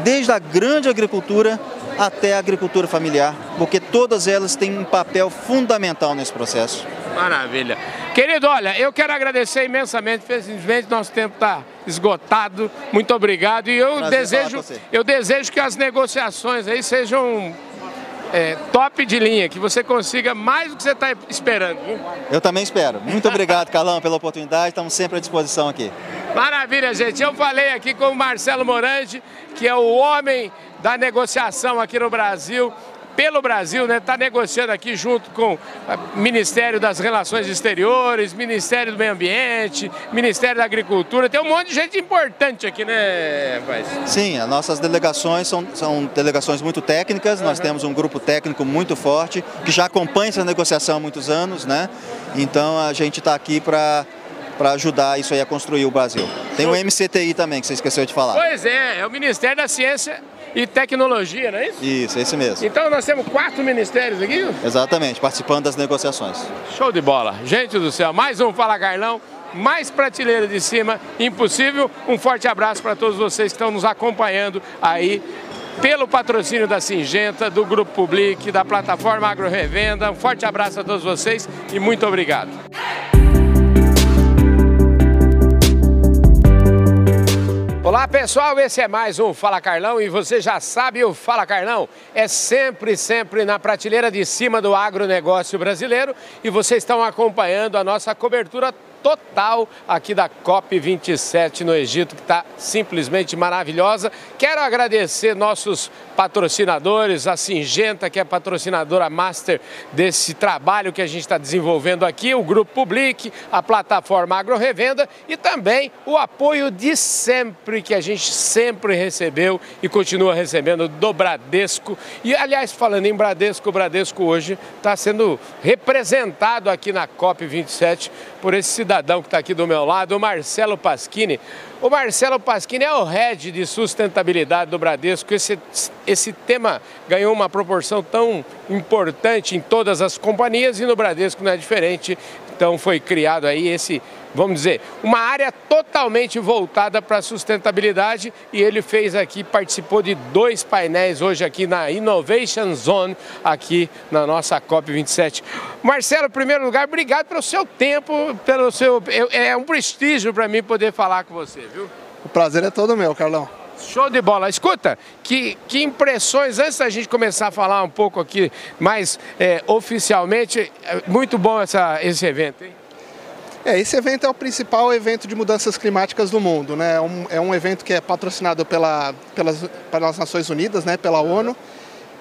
desde a grande agricultura até a agricultura familiar, porque todas elas têm um papel fundamental nesse processo. Maravilha. Querido, olha, eu quero agradecer imensamente, infelizmente nosso tempo está esgotado. Muito obrigado. E eu desejo, eu desejo que as negociações aí sejam é, top de linha, que você consiga mais do que você está esperando. Viu? Eu também espero. Muito obrigado, Carlão, pela oportunidade. Estamos sempre à disposição aqui. Maravilha, gente. Eu falei aqui com o Marcelo Morandi, que é o homem da negociação aqui no Brasil pelo Brasil, né? Está negociando aqui junto com o Ministério das Relações Exteriores, Ministério do Meio Ambiente, Ministério da Agricultura. Tem um monte de gente importante aqui, né, rapaz? Sim, as nossas delegações são, são delegações muito técnicas. Uhum. Nós temos um grupo técnico muito forte que já acompanha essa negociação há muitos anos, né? Então a gente está aqui para para ajudar isso aí a construir o Brasil. Tem o MCTI também, que você esqueceu de falar. Pois é, é o Ministério da Ciência e Tecnologia, não é isso? Isso, esse mesmo. Então nós temos quatro ministérios aqui? Exatamente, participando das negociações. Show de bola. Gente do céu, mais um Fala Carlão, mais prateleira de cima, impossível. Um forte abraço para todos vocês que estão nos acompanhando aí pelo patrocínio da Singenta, do Grupo Public, da plataforma Agro Revenda. Um forte abraço a todos vocês e muito obrigado. Olá pessoal, esse é mais um Fala Carlão e você já sabe o Fala Carlão é sempre, sempre na prateleira de cima do agronegócio brasileiro e vocês estão acompanhando a nossa cobertura total aqui da COP27 no Egito, que está simplesmente maravilhosa. Quero agradecer nossos patrocinadores, a Singenta, que é patrocinadora master desse trabalho que a gente está desenvolvendo aqui, o Grupo Public, a plataforma Agro Revenda e também o apoio de sempre que a gente sempre recebeu e continua recebendo do Bradesco. E, aliás, falando em Bradesco, o Bradesco hoje está sendo representado aqui na COP27 por esse cidadão que está aqui do meu lado, o Marcelo Pasquini. O Marcelo Pasquini é o head de sustentabilidade do Bradesco. Esse, esse tema ganhou uma proporção tão importante em todas as companhias e no Bradesco não é diferente. Então foi criado aí esse, vamos dizer, uma área totalmente voltada para a sustentabilidade e ele fez aqui, participou de dois painéis hoje aqui na Innovation Zone, aqui na nossa COP27. Marcelo, em primeiro lugar, obrigado pelo seu tempo, pelo seu. É um prestígio para mim poder falar com você, viu? O prazer é todo meu, Carlão. Show de bola. Escuta, que, que impressões, antes da gente começar a falar um pouco aqui mais é, oficialmente, é muito bom essa, esse evento, hein? É, esse evento é o principal evento de mudanças climáticas do mundo, né? É um, é um evento que é patrocinado pela, pelas, pelas Nações Unidas, né? pela ONU,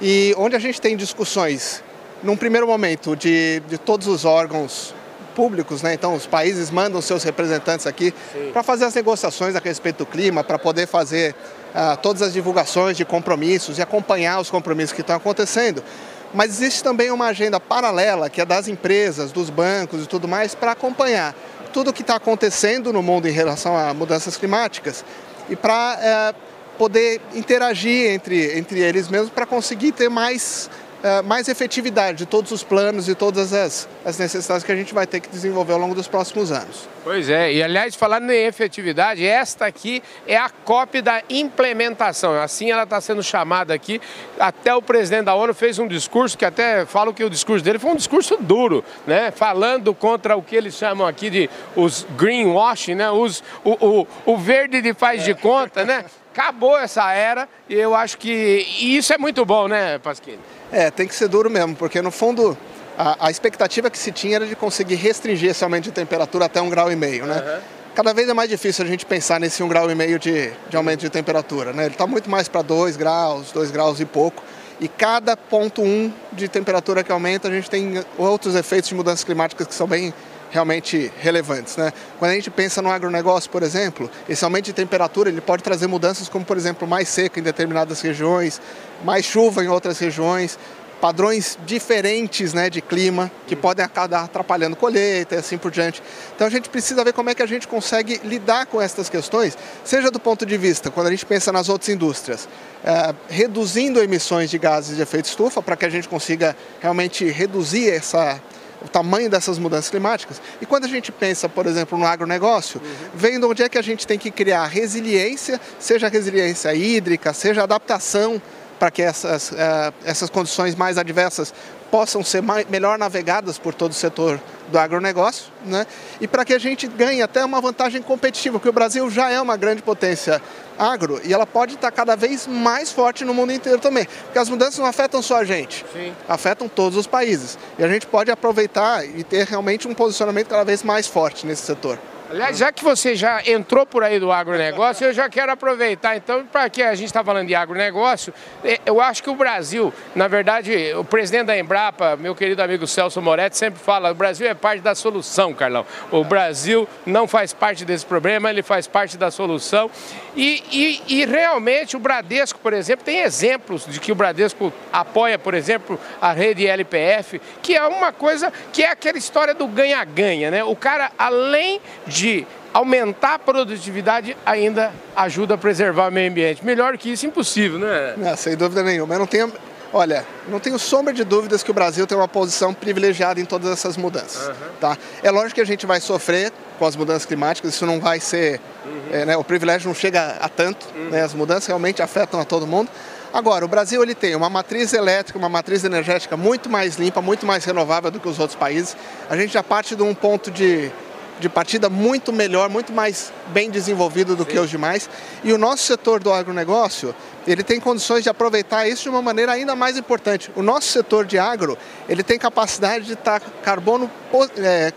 e onde a gente tem discussões, num primeiro momento, de, de todos os órgãos públicos, né? Então os países mandam seus representantes aqui para fazer as negociações a respeito do clima, para poder fazer uh, todas as divulgações de compromissos e acompanhar os compromissos que estão acontecendo. Mas existe também uma agenda paralela, que é das empresas, dos bancos e tudo mais, para acompanhar tudo o que está acontecendo no mundo em relação a mudanças climáticas e para é, poder interagir entre, entre eles mesmos para conseguir ter mais eh, mais efetividade de todos os planos e todas as, as necessidades que a gente vai ter que desenvolver ao longo dos próximos anos. Pois é, e aliás, falando em efetividade, esta aqui é a cópia da implementação. Assim ela está sendo chamada aqui. Até o presidente da ONU fez um discurso que até falo que o discurso dele foi um discurso duro, né? Falando contra o que eles chamam aqui de os greenwashing, né? Os, o, o, o verde de faz de conta, né? Acabou essa era e eu acho que e isso é muito bom, né, Pasquini? É, tem que ser duro mesmo, porque no fundo a, a, expectativa que se tinha era de conseguir restringir esse aumento de temperatura até um grau e meio, né? Uhum. Cada vez é mais difícil a gente pensar nesse um grau e meio de, de aumento de temperatura, né? Ele está muito mais para dois graus, dois graus e pouco. E cada ponto um de temperatura que aumenta, a gente tem outros efeitos de mudanças climáticas que são bem realmente relevantes. Né? Quando a gente pensa no agronegócio, por exemplo, esse aumento de temperatura ele pode trazer mudanças como, por exemplo, mais seca em determinadas regiões, mais chuva em outras regiões, padrões diferentes né, de clima que podem acabar atrapalhando colheita e assim por diante. Então a gente precisa ver como é que a gente consegue lidar com essas questões, seja do ponto de vista, quando a gente pensa nas outras indústrias, é, reduzindo emissões de gases de efeito estufa para que a gente consiga realmente reduzir essa, o tamanho dessas mudanças climáticas. E quando a gente pensa, por exemplo, no agronegócio, uhum. vem de onde é que a gente tem que criar resiliência, seja resiliência hídrica, seja adaptação para que essas, uh, essas condições mais adversas possam ser mais, melhor navegadas por todo o setor do agronegócio, né? e para que a gente ganhe até uma vantagem competitiva, porque o Brasil já é uma grande potência agro e ela pode estar cada vez mais forte no mundo inteiro também, porque as mudanças não afetam só a gente, Sim. afetam todos os países, e a gente pode aproveitar e ter realmente um posicionamento cada vez mais forte nesse setor. Aliás, já que você já entrou por aí do agronegócio, eu já quero aproveitar, então, para que a gente está falando de agronegócio, é, eu acho que o Brasil, na verdade, o presidente da Embrapa, meu querido amigo Celso Moretti, sempre fala, o Brasil é parte da solução, Carlão. O Brasil não faz parte desse problema, ele faz parte da solução. E, e, e realmente o Bradesco, por exemplo, tem exemplos de que o Bradesco apoia, por exemplo, a rede LPF, que é uma coisa que é aquela história do ganha-ganha, né? O cara, além de aumentar a produtividade, ainda ajuda a preservar o meio ambiente. Melhor que isso, impossível, né? Não, sem dúvida nenhuma. Eu não tenho, olha, não tenho sombra de dúvidas que o Brasil tem uma posição privilegiada em todas essas mudanças. Uhum. Tá? É lógico que a gente vai sofrer com as mudanças climáticas, isso não vai ser. Uhum. É, né, o privilégio não chega a tanto, uhum. né, as mudanças realmente afetam a todo mundo. Agora, o Brasil ele tem uma matriz elétrica, uma matriz energética muito mais limpa, muito mais renovável do que os outros países. A gente já parte de um ponto de de partida muito melhor, muito mais bem desenvolvido do Sim. que os demais. E o nosso setor do agronegócio, ele tem condições de aproveitar isso de uma maneira ainda mais importante. O nosso setor de agro, ele tem capacidade de estar carbono, é,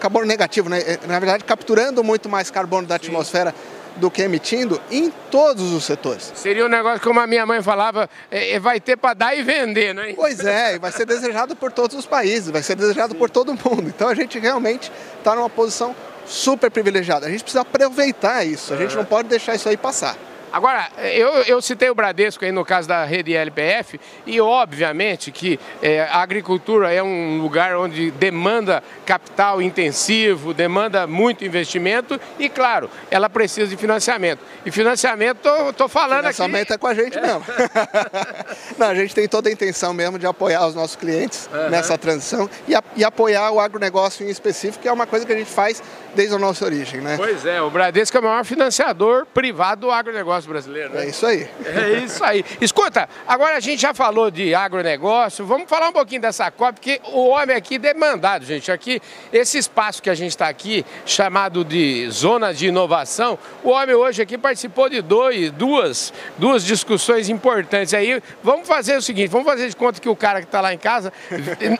carbono negativo, né? É, na verdade, capturando muito mais carbono da atmosfera. Do que emitindo em todos os setores. Seria um negócio como a minha mãe falava, é, é vai ter para dar e vender, não é? Pois é, vai ser desejado por todos os países, vai ser desejado Sim. por todo mundo. Então a gente realmente está numa posição super privilegiada. A gente precisa aproveitar isso, a gente não pode deixar isso aí passar. Agora, eu, eu citei o Bradesco aí no caso da rede LPF e obviamente que é, a agricultura é um lugar onde demanda capital intensivo, demanda muito investimento e, claro, ela precisa de financiamento. E financiamento, estou falando financiamento aqui... é com a gente é. mesmo. Não, a gente tem toda a intenção mesmo de apoiar os nossos clientes uhum. nessa transição e, a, e apoiar o agronegócio em específico, que é uma coisa que a gente faz desde a nossa origem, né? Pois é, o Bradesco é o maior financiador privado do agronegócio brasileiro, né? É isso aí. É isso aí. Escuta, agora a gente já falou de agronegócio, vamos falar um pouquinho dessa COP, porque o homem aqui demandado, gente, aqui, esse espaço que a gente está aqui, chamado de Zona de Inovação, o homem hoje aqui participou de dois, duas, duas discussões importantes aí. Vamos fazer o seguinte, vamos fazer de conta que o cara que está lá em casa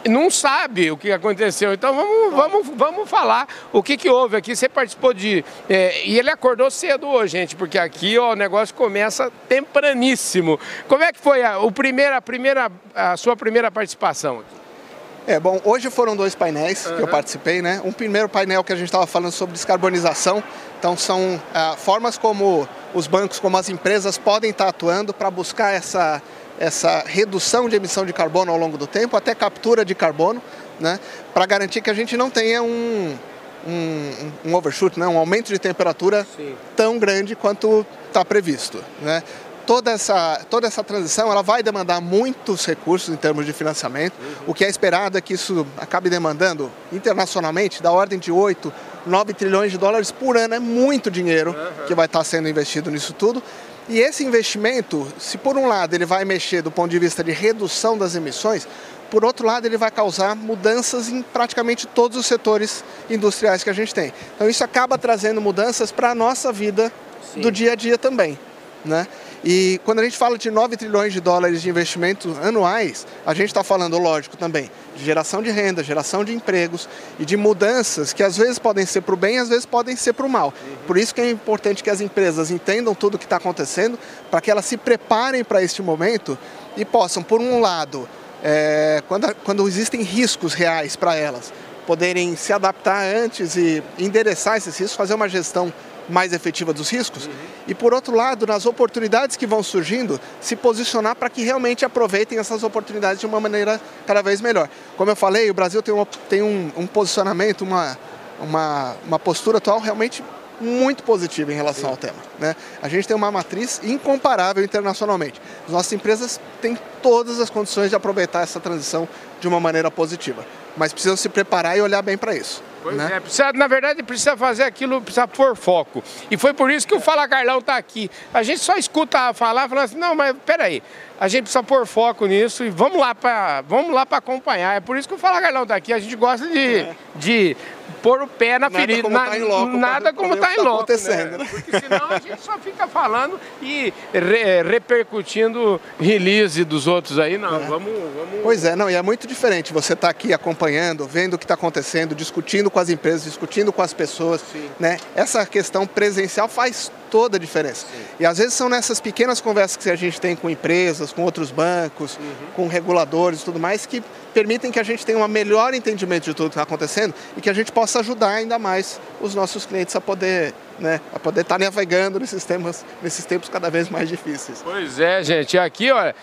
não sabe o que aconteceu, então vamos, vamos, vamos falar o que, que houve aqui, você participou de. É, e ele acordou cedo hoje, gente, porque aqui ó, o negócio começa tempraníssimo. Como é que foi a, o primeira, a, primeira, a sua primeira participação aqui? É, bom, hoje foram dois painéis uhum. que eu participei, né? Um primeiro painel que a gente estava falando sobre descarbonização. Então, são ah, formas como os bancos, como as empresas podem estar atuando para buscar essa, essa redução de emissão de carbono ao longo do tempo, até captura de carbono, né? Para garantir que a gente não tenha um, um, um overshoot, né? um aumento de temperatura Sim. tão grande quanto está previsto. Né? toda essa, toda essa transição ela vai demandar muitos recursos em termos de financiamento. Uhum. O que é esperado é que isso acabe demandando internacionalmente da ordem de 8, 9 trilhões de dólares por ano. É muito dinheiro uhum. que vai estar sendo investido nisso tudo. E esse investimento, se por um lado ele vai mexer do ponto de vista de redução das emissões, por outro lado ele vai causar mudanças em praticamente todos os setores industriais que a gente tem. Então isso acaba trazendo mudanças para a nossa vida Sim. do dia a dia também. Né? E quando a gente fala de 9 trilhões de dólares de investimentos anuais, a gente está falando, lógico, também de geração de renda, geração de empregos e de mudanças que às vezes podem ser para o bem, às vezes podem ser para o mal. Por isso que é importante que as empresas entendam tudo o que está acontecendo, para que elas se preparem para este momento e possam, por um lado, é, quando, quando existem riscos reais para elas, poderem se adaptar antes e endereçar esses riscos, fazer uma gestão mais efetiva dos riscos, uhum. e por outro lado, nas oportunidades que vão surgindo, se posicionar para que realmente aproveitem essas oportunidades de uma maneira cada vez melhor. Como eu falei, o Brasil tem, uma, tem um, um, posicionamento, uma, uma, uma postura atual realmente muito positiva em relação ao tema. Né? A gente tem uma matriz incomparável internacionalmente. As nossas empresas têm todas as condições de aproveitar essa transição de uma maneira positiva, mas precisam se preparar e olhar bem para isso. Pois né? é, precisa, na verdade precisa fazer aquilo, precisa pôr foco. E foi por isso que o Fala Carlão está aqui. A gente só escuta falar, falando assim, não, mas peraí, a gente precisa pôr foco nisso e vamos lá para vamos lá para acompanhar. É por isso que o Fala Carlão está aqui. A gente gosta de, é. de pôr o pé na nada ferida. Como tá loco, nada como está em tá loco. Acontecendo. Né? Porque senão a gente só fica falando e re, repercutindo release dos outros aí. Não, é. vamos, vamos. Pois é, não, e é muito diferente você estar tá aqui acompanhando, vendo o que está acontecendo, discutindo com as empresas, discutindo com as pessoas. Sim. Né? Essa questão presencial faz toda a diferença. Sim. E às vezes são nessas pequenas conversas que a gente tem com empresas, com outros bancos, uhum. com reguladores e tudo mais, que permitem que a gente tenha um melhor entendimento de tudo que está acontecendo e que a gente possa ajudar ainda mais os nossos clientes a poder né, a poder estar tá navegando nesses tempos, nesses tempos cada vez mais difíceis. Pois é, gente. Aqui, olha,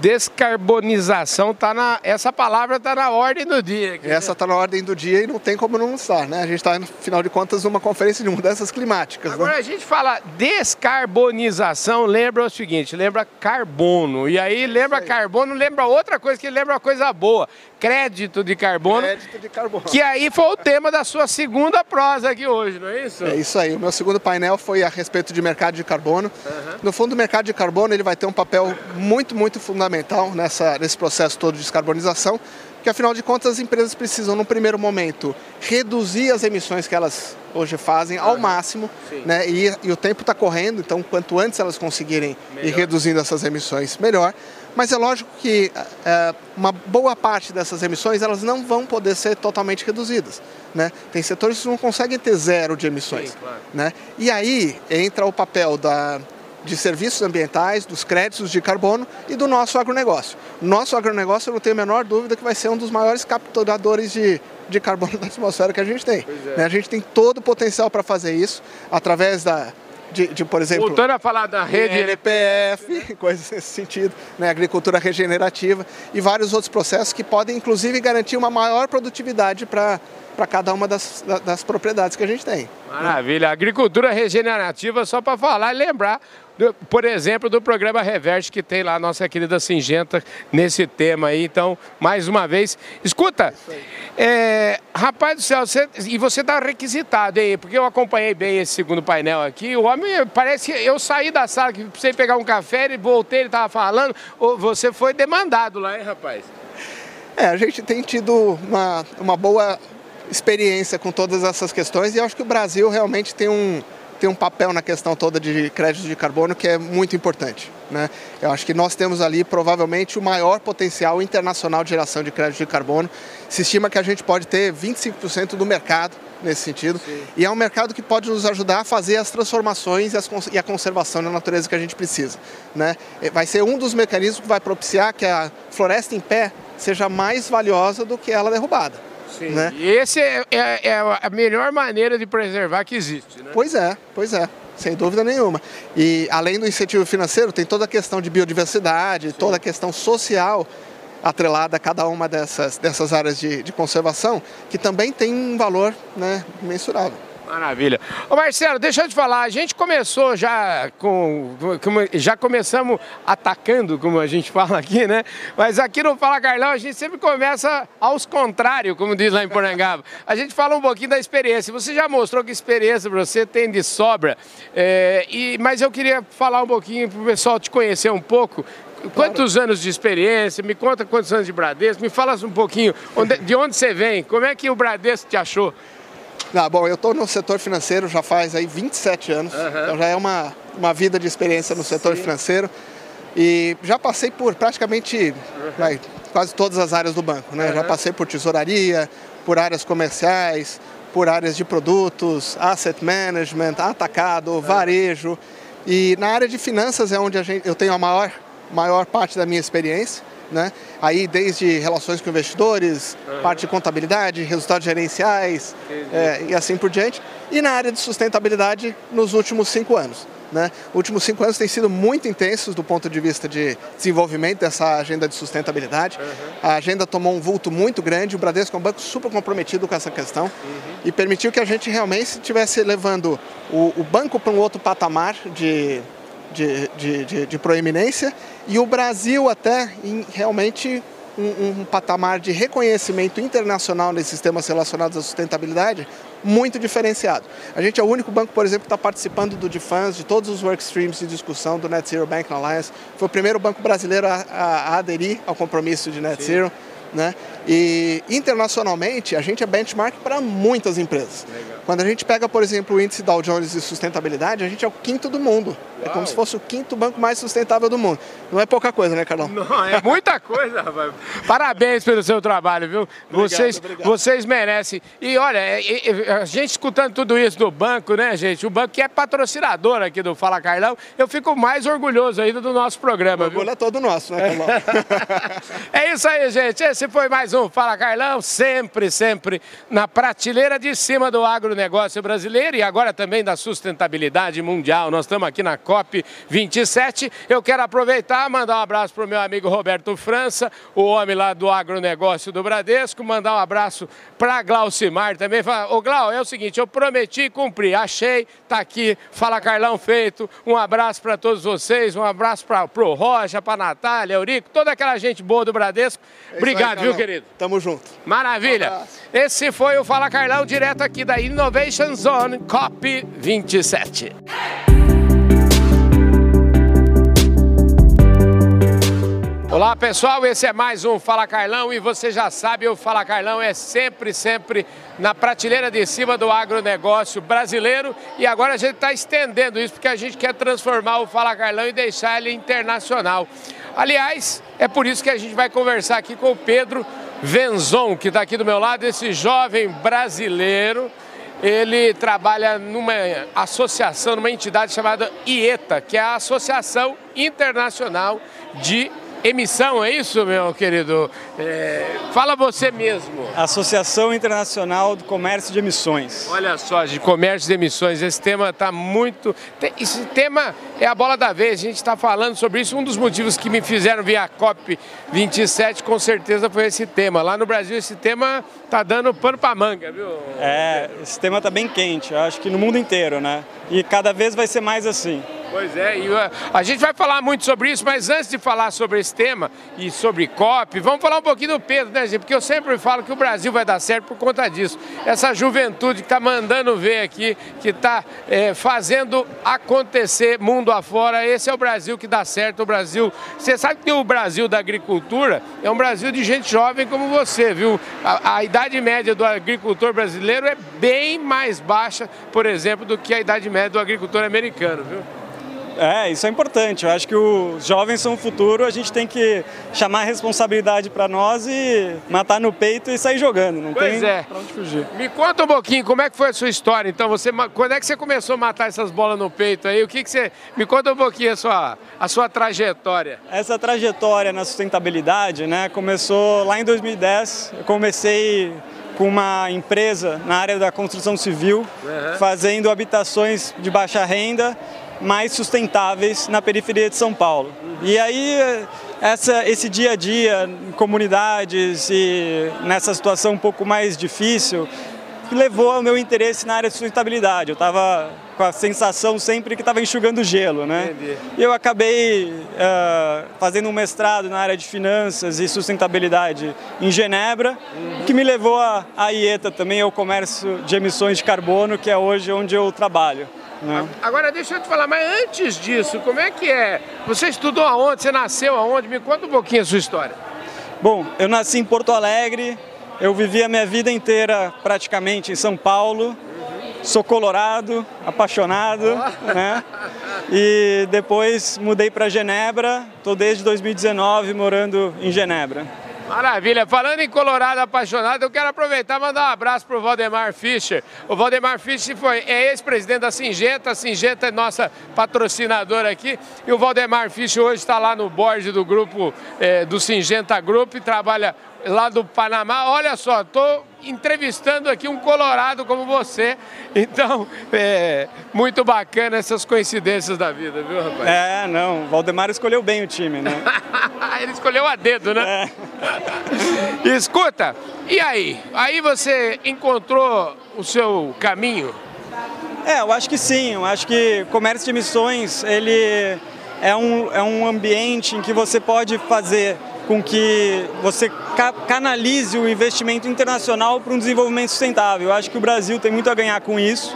descarbonização tá na essa palavra está na ordem do dia. Essa está na ordem do dia e não tem como não estar, né? A gente está, no final de contas, numa conferência de mudanças climáticas. Agora né? a gente fala descarbonização, lembra o seguinte, lembra carbono. E aí lembra aí. carbono, lembra outra coisa que lembra uma coisa boa, crédito de carbono. Crédito de carbono. Que aí foi o tema da sua segunda prosa aqui hoje, não é isso? É isso aí. O meu segundo painel foi a respeito de mercado de carbono. Uhum. No fundo, o mercado de carbono ele vai ter um papel muito, muito fundamental fundamental nessa, nesse processo todo de descarbonização, porque afinal de contas as empresas precisam, no primeiro momento, reduzir as emissões que elas hoje fazem ao máximo, né? E, e, o tempo está correndo, então quanto antes elas conseguirem melhor. ir reduzindo essas emissões, melhor. Mas é lógico que é, uma boa parte dessas emissões elas não vão poder ser totalmente reduzidas. Né? Tem setores que não conseguem ter zero de emissões. Sim, claro. né? E aí entra o papel da, de serviços ambientais, dos créditos de carbono e do nosso agronegócio. Nosso agronegócio, eu não tenho a menor dúvida que vai ser um dos maiores capturadores de, de carbono da atmosfera que a gente tem. É. Né? A gente tem todo o potencial para fazer isso através da, de, de, por exemplo. Voltando a falar da rede LPF, coisas nesse sentido, né, agricultura regenerativa e vários outros processos que podem, inclusive, garantir uma maior produtividade para para cada uma das, das propriedades que a gente tem. Maravilha. Agricultura regenerativa, só para falar e lembrar, do, por exemplo, do programa Reverte que tem lá a nossa querida Singenta nesse tema aí. Então, mais uma vez, escuta, é, rapaz do céu, você, e você está requisitado aí, porque eu acompanhei bem esse segundo painel aqui. O homem parece que eu saí da sala que precisei pegar um café, ele voltei, ele estava falando. Você foi demandado lá, hein, rapaz? É, a gente tem tido uma, uma boa experiência com todas essas questões e acho que o Brasil realmente tem um, tem um papel na questão toda de crédito de carbono que é muito importante. Né? Eu acho que nós temos ali provavelmente o maior potencial internacional de geração de crédito de carbono. Se estima que a gente pode ter 25% do mercado nesse sentido. Sim. E é um mercado que pode nos ajudar a fazer as transformações e, as, e, a conservação da natureza que a gente precisa. Né? Vai ser um dos mecanismos que vai propiciar que a floresta em pé seja mais valiosa do que ela derrubada. Sim. Né? E esse é, é, é, a melhor maneira de preservar que existe. Né? Pois é, pois é. Sem dúvida nenhuma. E além do incentivo financeiro, tem toda a questão de biodiversidade, Sim. toda a questão social atrelada a cada uma dessas, dessas áreas de, de conservação, que também tem um valor né, mensurável. Maravilha. Ô Marcelo, deixa eu te falar, a gente começou já com, já começamos atacando, como a gente fala aqui, né? Mas aqui no Fala Carlão a gente sempre começa aos contrários, como diz lá em Porangaba. A gente fala um pouquinho da experiência. Você já mostrou que experiência você tem de sobra, é, e, mas eu queria falar um pouquinho para o pessoal te conhecer um pouco. Quantos claro. anos de experiência? Me conta quantos anos de Bradesco. Me fala um pouquinho onde, de onde você vem. Como é que o Bradesco te achou? Ah, bom, eu estou no setor financeiro já faz aí 27 anos, uhum. então já é uma, uma vida de experiência no setor Sim. financeiro e já passei por praticamente uhum. vai, quase todas as áreas do banco, né? Uhum. Já passei por tesouraria, por áreas comerciais, por áreas de produtos, asset management, atacado, varejo e na área de finanças é onde a gente, eu tenho a maior, maior parte da minha experiência né? Aí desde relações com investidores, uhum. parte de contabilidade, resultados gerenciais é, e assim por diante. E na área de sustentabilidade nos últimos cinco anos. Né? Os últimos cinco anos têm sido muito intensos do ponto de vista de desenvolvimento dessa agenda de sustentabilidade. Uhum. A agenda tomou um vulto muito grande, o Bradesco é um banco super comprometido com essa questão uhum. e permitiu que a gente realmente estivesse levando o, o banco para um outro patamar de, de, de, de, de proeminência e o Brasil até em realmente um, um, patamar de reconhecimento internacional nesses temas relacionados à sustentabilidade muito diferenciado. A gente é o único banco, por exemplo, que está participando do DFANS, de todos os workstreams de discussão do Net Zero Banking Alliance. Foi o primeiro banco brasileiro a, a, a aderir ao compromisso de Net Sim. Zero. Né? E internacionalmente a gente é benchmark para muitas empresas. Legal. Quando a gente pega, por exemplo, o índice Dow Jones de sustentabilidade, a gente é o quinto do mundo. É como se fosse o quinto banco mais sustentável do mundo. Não é pouca coisa, né, Carlão? Não, é muita coisa, rapaz. Parabéns pelo seu trabalho, viu? Obrigado, vocês, obrigado. vocês merecem. E olha, a gente escutando tudo isso do banco, né, gente? O banco que é patrocinador aqui do Fala Carlão, eu fico mais orgulhoso ainda do nosso programa. O orgulho viu? é todo nosso, né, Carlão? é isso aí, gente. Esse foi mais um Fala Carlão, sempre, sempre na prateleira de cima do agronegócio brasileiro e agora também da sustentabilidade mundial. Nós estamos aqui na COP COP27. Eu quero aproveitar, mandar um abraço para o meu amigo Roberto França, o homem lá do agronegócio do Bradesco, mandar um abraço para Glaucimar também. Ô Glau, é o seguinte, eu prometi e cumpri, achei, tá aqui, fala Carlão Feito, um abraço para todos vocês, um abraço para o Rocha, para a Natália, Eurico, toda aquela gente boa do Bradesco. É Obrigado, aí, viu, querido? Tamo junto. Maravilha. Um Esse foi o Fala Carlão, direto aqui da Innovation Zone COP27. Olá pessoal, esse é mais um Fala Carlão e você já sabe, o Fala Carlão é sempre, sempre na prateleira de cima do agronegócio brasileiro e agora a gente está estendendo isso porque a gente quer transformar o Fala Carlão e deixar ele internacional. Aliás, é por isso que a gente vai conversar aqui com o Pedro Venzon, que está aqui do meu lado, esse jovem brasileiro. Ele trabalha numa associação, numa entidade chamada IETA, que é a Associação Internacional de emissão, é isso, meu querido? É, fala você mesmo. Associação Internacional do Comércio de Emissões. Olha só, de comércio de emissões, esse tema está muito... Esse tema é a bola da vez, a gente está falando sobre isso. Um dos motivos que me fizeram vir a COP27, com certeza, foi esse tema. Lá no Brasil, esse tema está dando pano para manga, viu? É, esse tema está bem quente, eu acho que no mundo inteiro, né? E cada vez vai ser mais assim. Pois é, e a, a, gente vai falar muito sobre isso, mas antes de falar sobre esse tema e sobre COP, vamos falar um pouquinho do Pedro, né, gente? Porque eu sempre falo que o Brasil vai dar certo por conta disso. Essa juventude que está mandando ver aqui, que está é, fazendo acontecer mundo afora, esse é o Brasil que dá certo. O Brasil, você sabe que o Brasil da agricultura é um Brasil de gente jovem como você, viu? A, a idade média do agricultor brasileiro é bem mais baixa, por exemplo, do que a idade média do agricultor americano, viu? É, isso é importante. Eu acho que os jovens são o futuro, a gente tem que chamar a responsabilidade para nós e matar no peito e sair jogando. Não pois tem é. pra onde fugir. Me conta um pouquinho, como é que foi a sua história? Então, você, quando é que você começou a matar essas bolas no peito aí? O que, que você. Me conta um pouquinho a sua, a sua trajetória. Essa trajetória na sustentabilidade, né, começou lá em 2010. Eu comecei com uma empresa na área da construção civil, uhum. fazendo habitações de baixa renda mais sustentáveis na periferia de São Paulo. E aí essa, esse dia a dia em comunidades e nessa situação um pouco mais difícil levou ao meu interesse na área de sustentabilidade. Eu estava com a sensação sempre que estava enxugando gelo, né? Entendi. E eu acabei uh, fazendo um mestrado na área de finanças e sustentabilidade em Genebra, uhum. que me levou a IETA também, ao comércio de emissões de carbono, que é hoje onde eu trabalho. Né? Agora deixa eu te falar, mas antes disso, como é que é? Você estudou aonde? Você nasceu aonde? Me conta um pouquinho a sua história. Bom, eu nasci em Porto Alegre, eu vivi a minha vida inteira praticamente em São Paulo, sou colorado, apaixonado, né? E depois mudei para Genebra, estou desde 2019 morando em Genebra. Maravilha. Falando em Colorado apaixonado, eu quero aproveitar e mandar um abraço para o Valdemar Fischer. O Valdemar Fischer foi, é ex-presidente da Singenta, a Singenta é nossa patrocinadora aqui, e o Valdemar Fischer hoje está lá no board do grupo é, do Singenta Group e trabalha lá do Panamá. Olha só, estou entrevistando aqui um colorado como você. Então, é muito bacana essas coincidências da vida, viu, rapaz? É, não. O Valdemar escolheu bem o time, né? Ele escolheu a dedo, né? É. Escuta, e aí? Aí você encontrou o seu caminho? É, eu acho que sim. Eu acho que comércio de emissões, ele é um, é um ambiente em que você pode fazer com que você canalize o investimento internacional para um desenvolvimento sustentável. Eu acho que o Brasil tem muito a ganhar com isso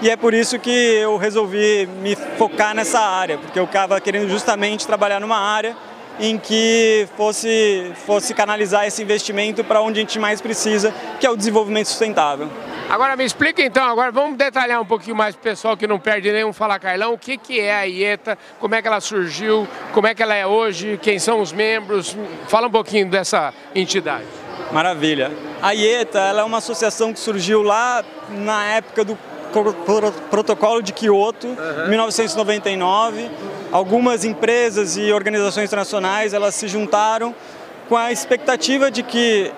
e é por isso que eu resolvi me focar nessa área, porque eu estava querendo justamente trabalhar numa área em que fosse, fosse canalizar esse investimento para onde a gente mais precisa, que é o desenvolvimento sustentável. Agora me explica então, agora vamos detalhar um pouquinho mais para o pessoal que não perde nenhum Fala Carlão, o que, que é a IETA, como é que ela surgiu, como é que ela é hoje, quem são os membros, fala um pouquinho dessa entidade. Maravilha. A IETA ela é uma associação que surgiu lá na época do protocolo de Kyoto, uhum. 1999. Algumas empresas e organizações internacionais elas se juntaram com a expectativa de que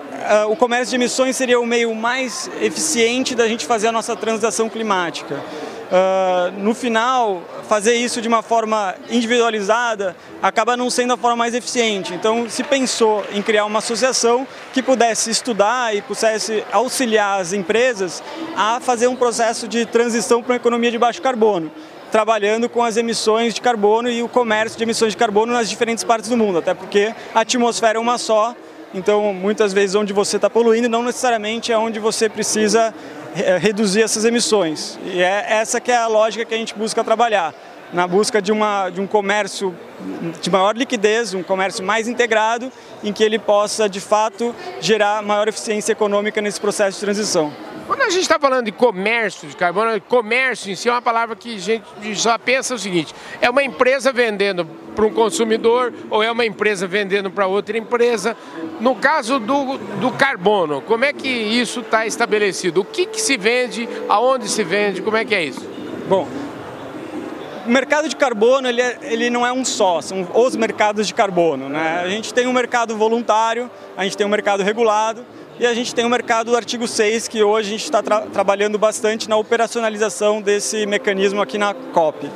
uh, o comércio de emissões seria o meio mais eficiente da gente fazer a nossa transição climática. Uh, no final, fazer isso de uma forma individualizada acaba não sendo a forma mais eficiente. Então, se pensou em criar uma associação que pudesse estudar e pudesse auxiliar as empresas a fazer um processo de transição para uma economia de baixo carbono trabalhando com as emissões de carbono e o comércio de emissões de carbono nas diferentes partes do mundo, até porque a atmosfera é uma só, então muitas vezes onde você está poluindo não necessariamente é onde você precisa eh, reduzir essas emissões. E é essa que é a lógica que a gente busca trabalhar, na busca de, uma, de um comércio de maior liquidez, um comércio mais integrado, em que ele possa de fato gerar maior eficiência econômica nesse processo de transição. Quando a gente está falando de comércio de carbono, comércio em si é uma palavra que a gente já pensa o seguinte: é uma empresa vendendo para um consumidor ou é uma empresa vendendo para outra empresa. No caso do, do carbono, como é que isso está estabelecido? O que, que se vende, aonde se vende, como é que é isso? Bom, o mercado de carbono ele, é, ele não é um só, são os mercados de carbono. Né? A gente tem um mercado voluntário, a gente tem um mercado regulado e a gente tem o mercado do artigo 6, que hoje a gente está tra trabalhando bastante na operacionalização desse mecanismo aqui na COP. Uh,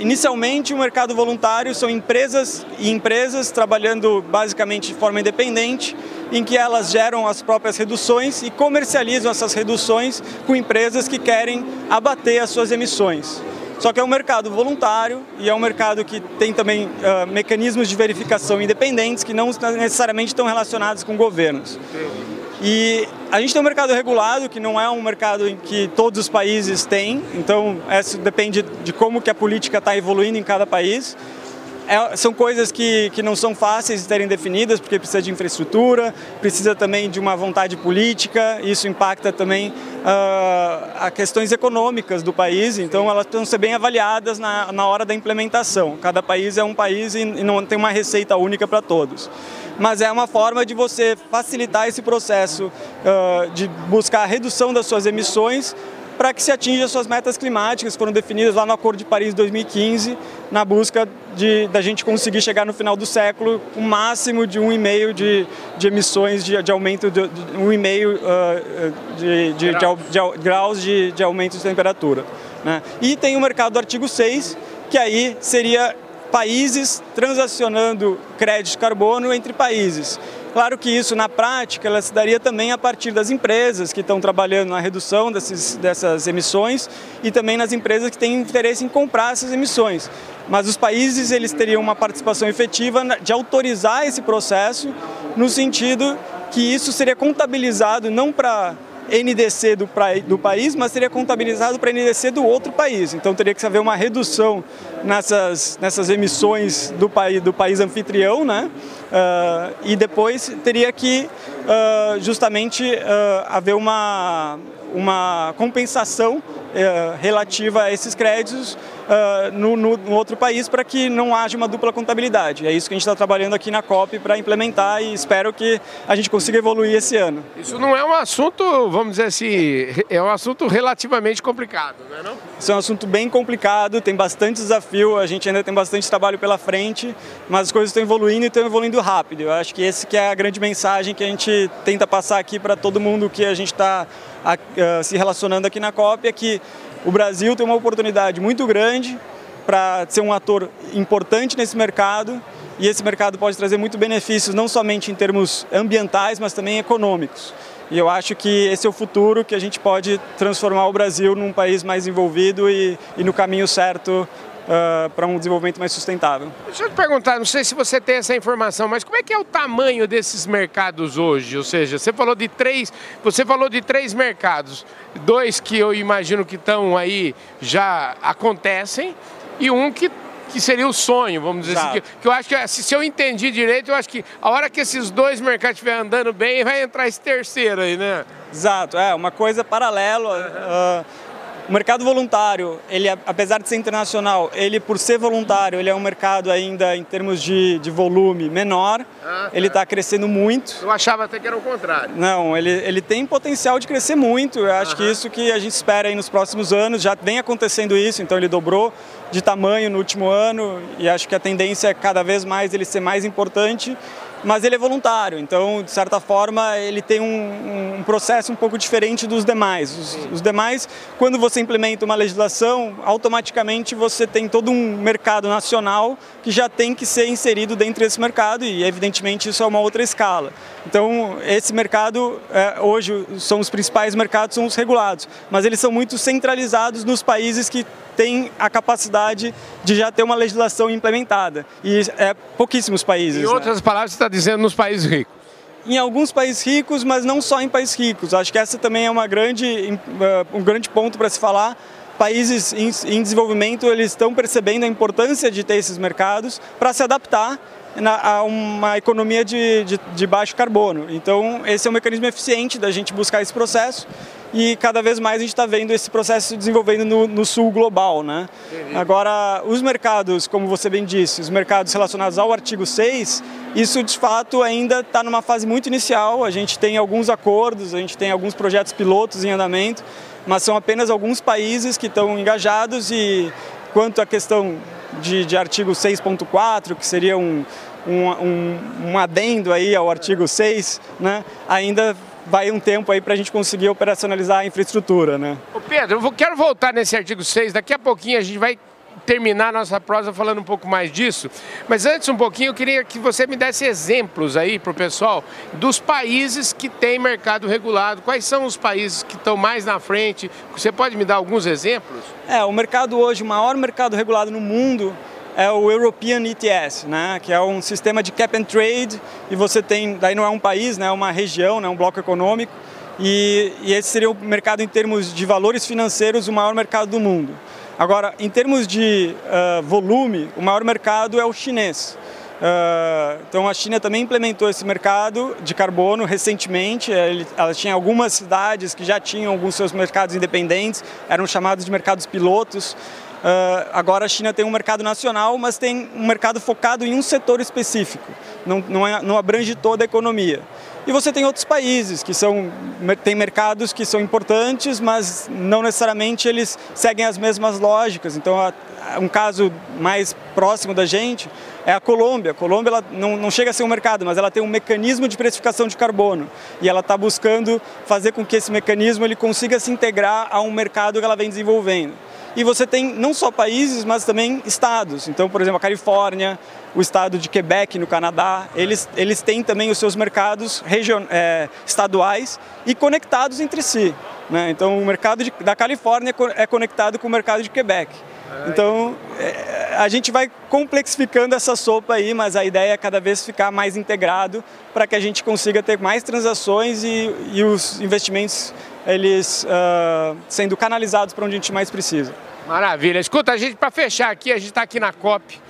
inicialmente, o mercado voluntário são empresas e empresas trabalhando basicamente de forma independente, em que elas geram as próprias reduções e comercializam essas reduções com empresas que querem abater as suas emissões. Só que é um mercado voluntário e é um mercado que tem também uh, mecanismos de verificação independentes que não necessariamente estão relacionados com governos. E a gente tem um mercado regulado, que não é um mercado em que todos os países têm, então isso depende de como que a política está evoluindo em cada país. É, são coisas que, que não são fáceis de serem definidas, porque precisa de infraestrutura, precisa também de uma vontade política, isso impacta também uh, a questões econômicas do país, então elas precisam ser bem avaliadas na, na hora da implementação. Cada país é um país e, e não tem uma receita única para todos. Mas é uma forma de você facilitar esse processo uh, de buscar a redução das suas emissões para que se atinja suas metas climáticas que foram definidas lá no Acordo de Paris 2015, na busca de da gente conseguir chegar no final do século o um máximo de 1,5 de, de emissões de, de aumento de, de 1,5 uh, de, de, de, graus de, de aumento de temperatura. Né? E tem o mercado do artigo 6, que aí seria países transacionando crédito de carbono entre países. Claro que isso, na prática, ela se daria também a partir das empresas que estão trabalhando na redução desses, dessas emissões e também nas empresas que têm interesse em comprar essas emissões. Mas os países eles teriam uma participação efetiva de autorizar esse processo no sentido que isso seria contabilizado não para NDC do, pra, do país, mas seria contabilizado para NDC do outro país. Então teria que haver uma redução nessas, nessas emissões do, país, do país anfitrião, né? Uh, e depois teria que uh, justamente uh, haver uma, uma compensação relativa a esses créditos no, no, no, outro país para que não haja uma dupla contabilidade. É isso que a gente está trabalhando aqui na COP para implementar e espero que a gente consiga evoluir esse ano. Isso não é um assunto, vamos dizer assim, é um assunto relativamente complicado, não é não? Isso é um assunto bem complicado, tem bastante desafio, a gente ainda tem bastante trabalho pela frente, mas as coisas estão evoluindo e estão evoluindo rápido. Eu acho que esse que é a grande mensagem que a gente tenta passar aqui para todo mundo que a gente está uh, se relacionando aqui na COP, é que o Brasil tem uma oportunidade muito grande para ser um ator importante nesse mercado e esse mercado pode trazer muito benefícios, não somente em termos ambientais, mas também econômicos. E eu acho que esse é o futuro que a gente pode transformar o Brasil num país mais envolvido e, e no caminho certo uh, para um desenvolvimento mais sustentável. Deixa eu te perguntar, não sei se você tem essa informação, mas como é que é o tamanho desses mercados hoje? Ou seja, você falou de três, você falou de três mercados, dois que eu imagino que estão aí já acontecem e um que que seria o sonho, vamos dizer Exato. assim. Que, que, eu acho que, se, se eu entendi direito, eu acho que a hora que esses dois mercados estiverem andando bem, vai entrar esse terceiro aí, né? Exato, é uma coisa paralela. Uhum. Uh, o mercado voluntário, ele, apesar de ser internacional, ele por ser voluntário, ele é um mercado ainda em termos de, de volume menor. Ah, ele está crescendo muito. Eu achava até que era o contrário. Não, ele, ele tem potencial de crescer muito. Eu acho que isso que a gente espera aí nos próximos anos. Já vem acontecendo isso, então ele dobrou de tamanho no último ano e acho que a tendência é cada vez mais ele ser mais importante mas ele é voluntário, então, de certa forma, ele tem um, um processo um pouco diferente dos demais. Os, os, demais, quando você implementa uma legislação, automaticamente você tem todo um mercado nacional que já tem que ser inserido dentro desse mercado e, evidentemente, isso é uma outra escala. Então, esse mercado, é, hoje, são os principais mercados, são os regulados, mas eles são muito centralizados nos países que tem a capacidade de já ter uma legislação implementada. E é pouquíssimos países. Em outras né? palavras, você está dizendo nos países ricos. Em alguns países ricos, mas não só em países ricos. Acho que essa também é uma grande, eh, um grande ponto para se falar. Países em, desenvolvimento eles estão percebendo a importância de ter esses mercados para se adaptar a uma economia de, de, de, baixo carbono. Então, esse é um mecanismo eficiente da gente buscar esse processo e cada vez mais a gente está vendo esse processo se desenvolvendo no, no sul global. Né? Agora, os mercados, como você bem disse, os mercados relacionados ao artigo 6, isso de fato ainda está numa fase muito inicial, a gente tem alguns acordos, a gente tem alguns projetos pilotos em andamento, mas são apenas alguns países que estão engajados e quanto à questão de, de artigo 6.4, que seria um, um, um, um adendo aí ao artigo 6, né, ainda vai um tempo aí para a gente conseguir operacionalizar a infraestrutura, né? Ô Pedro, eu quero voltar nesse artigo 6, daqui a pouquinho a gente vai terminar nossa prosa falando um pouco mais disso, mas antes um pouquinho eu queria que você me desse exemplos aí para o pessoal dos países que têm mercado regulado, quais são os países que estão mais na frente, você pode me dar alguns exemplos? É, o mercado hoje, o maior mercado regulado no mundo é o European ETS, né, que é um sistema de cap and trade e você tem, daí não é um país, né, é uma região, né, um bloco econômico e, e esse seria o mercado em termos de valores financeiros o maior mercado do mundo. Agora, em termos de uh, volume, o maior mercado é o chinês. Uh, então a China também implementou esse mercado de carbono recentemente. Ele, ela tinha algumas cidades que já tinham alguns seus mercados independentes, eram chamados de mercados pilotos. Uh, agora a China tem um mercado nacional, mas tem um mercado focado em um setor específico, não, não, é, não abrange toda a economia. E você tem outros países que são tem mercados que são importantes, mas não necessariamente eles seguem as mesmas lógicas. Então um caso mais próximo da gente é a Colômbia. A Colômbia ela não, não chega a ser um mercado, mas ela tem um mecanismo de precificação de carbono e ela está buscando fazer com que esse mecanismo ele consiga se integrar a um mercado que ela vem desenvolvendo. E você tem não só países, mas também estados. Então, por exemplo, a Califórnia, o estado de Quebec, no Canadá, eles, eles têm também os seus mercados region, é, estaduais e conectados entre si. Né? Então, o mercado de, da Califórnia é conectado com o mercado de Quebec. Então, é, a gente vai complexificando essa sopa aí, mas a ideia é cada vez ficar mais integrado para que a gente consiga ter mais transações e, e os investimentos eles uh, sendo canalizados para onde a gente mais precisa. Maravilha. Escuta, a gente, para fechar aqui, a gente está aqui na COP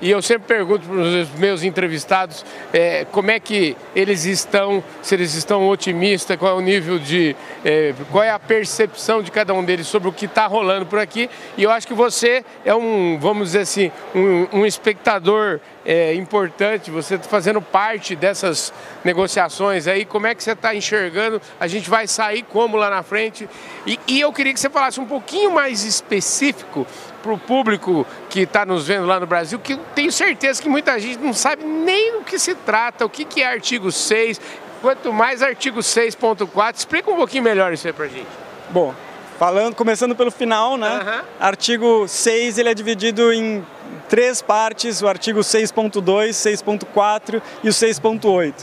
e eu sempre pergunto para os meus entrevistados é, como é que eles estão, se eles estão otimistas, qual é o nível de. É, qual é a percepção de cada um deles sobre o que está rolando por aqui. E eu acho que você é um, vamos dizer assim, um, um espectador é, importante, você está fazendo parte dessas negociações aí. Como é que você está enxergando? A gente vai sair como lá na frente? E, e eu queria que você falasse um pouquinho mais específico para o público que está nos vendo lá no Brasil, que eu tenho certeza que muita gente não sabe nem o que se trata, o que, que é artigo 6, quanto mais artigo 6.4. Explica um pouquinho melhor isso aí para gente. Bom, falando, começando pelo final, né? Uhum. Artigo 6 ele é dividido em três partes, o artigo 6.2, 6.4 e o 6.8.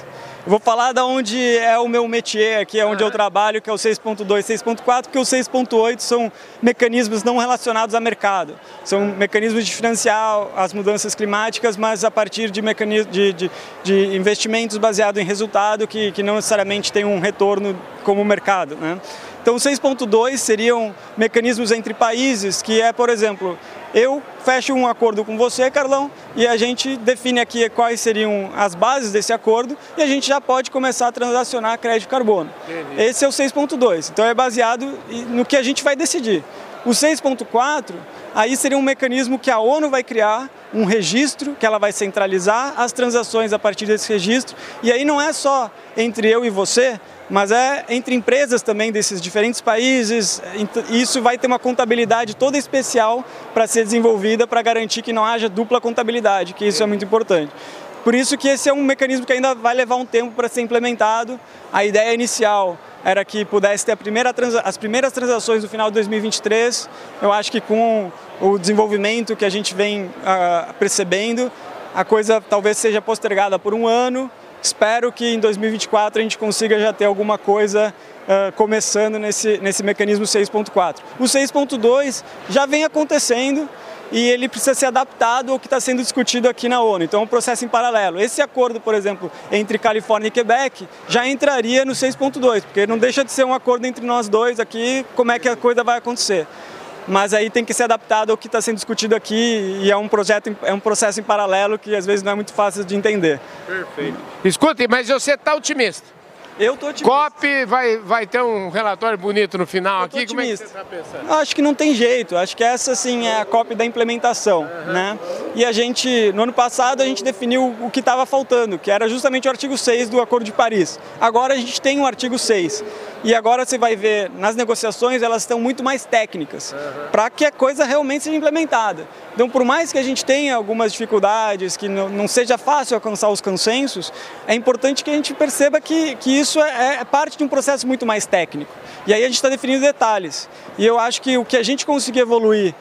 Eu vou falar da onde é o meu métier aqui, é onde eu trabalho, que é o 6.2 e 6.4, porque o 6.8 são mecanismos não relacionados a mercado. São mecanismos de financiar as mudanças climáticas, mas a partir de, de, de, de investimentos baseados em resultado que, que não necessariamente tem um retorno como o mercado. Né? Então, 6.2 seriam mecanismos entre países, que é, por exemplo, eu fecho um acordo com você, Carlão, e a gente define aqui quais seriam as bases desse acordo e a gente já pode começar a transacionar crédito carbono. Esse é o 6.2, então é baseado no que a gente vai decidir. O 6.4, aí seria um mecanismo que a ONU vai criar, um registro que ela vai centralizar as transações a partir desse registro, e aí não é só entre eu e você, mas é entre empresas também desses diferentes países. Isso vai ter uma contabilidade toda especial para ser desenvolvida para garantir que não haja dupla contabilidade, que isso é muito importante. Por isso que esse é um mecanismo que ainda vai levar um tempo para ser implementado. A ideia inicial era que pudesse ter primeira as primeiras transações no final de 2023. Eu acho que com o desenvolvimento que a gente vem uh, percebendo, a coisa talvez seja postergada por um ano, Espero que em 2024 a gente consiga já ter alguma coisa uh, começando nesse, nesse mecanismo 6.4. O 6.2 já vem acontecendo e ele precisa ser adaptado ao que está sendo discutido aqui na ONU. Então é um processo em paralelo. Esse acordo, por exemplo, entre Califórnia e Quebec já entraria no 6.2, porque não deixa de ser um acordo entre nós dois aqui, como é que a coisa vai acontecer mas aí tem que ser adaptado ao que está sendo discutido aqui e é um projeto, é um processo em paralelo que às vezes não é muito fácil de entender. Perfeito. Escute, mas você está otimista? Eu estou otimista. COP vai, vai ter um relatório bonito no final eu aqui? Otimista. Como é que você está pensando? Acho que não tem jeito. Acho que essa sim é a COP da implementação. Uhum. Né? E a gente, no ano passado, a gente definiu o que estava faltando, que era justamente o artigo 6 do Acordo de Paris. Agora a gente tem o artigo 6. E agora você vai ver, nas negociações, elas estão muito mais técnicas, uhum. para que a coisa realmente seja implementada. Então, por mais que a gente tenha algumas dificuldades, que não, não seja fácil alcançar os consensos, é importante que a gente perceba que, que isso é, é parte de um processo muito mais técnico. E aí a gente está definindo detalhes. E eu acho que o que a gente conseguir evoluir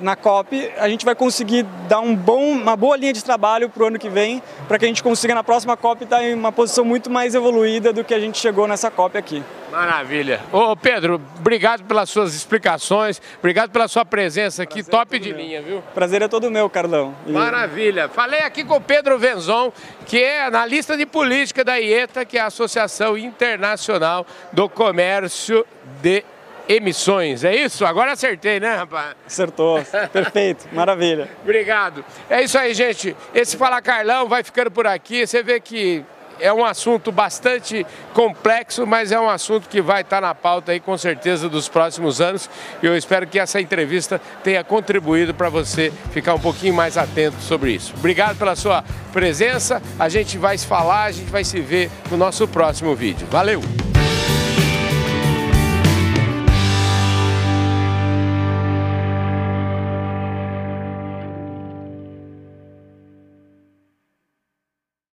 na COP, a gente vai conseguir dar um bom, uma boa linha de trabalho para o ano que vem, para que a gente consiga na próxima COP estar tá em uma posição muito mais evoluída do que a gente chegou nessa COP aqui. Maravilha. Ô Pedro, obrigado pelas suas explicações, obrigado pela sua presença aqui, Prazer top é de meu. linha, viu? Prazer é todo meu, Carlão. E... Maravilha. Falei aqui com o Pedro Venzon, que é analista de política da IETA, que é a Associação Internacional do Comércio de emissões, é isso? Agora acertei, né, rapaz? Acertou, perfeito, maravilha. Obrigado. É isso aí, gente. Esse Fala Carlão vai ficando por aqui. Você vê que é um assunto bastante complexo, mas é um assunto que vai estar na pauta aí com certeza dos próximos anos. E eu espero que essa entrevista tenha contribuído para você ficar um pouquinho mais atento sobre isso. Obrigado pela sua presença. A gente vai se falar, a gente vai se ver no nosso próximo vídeo. Valeu!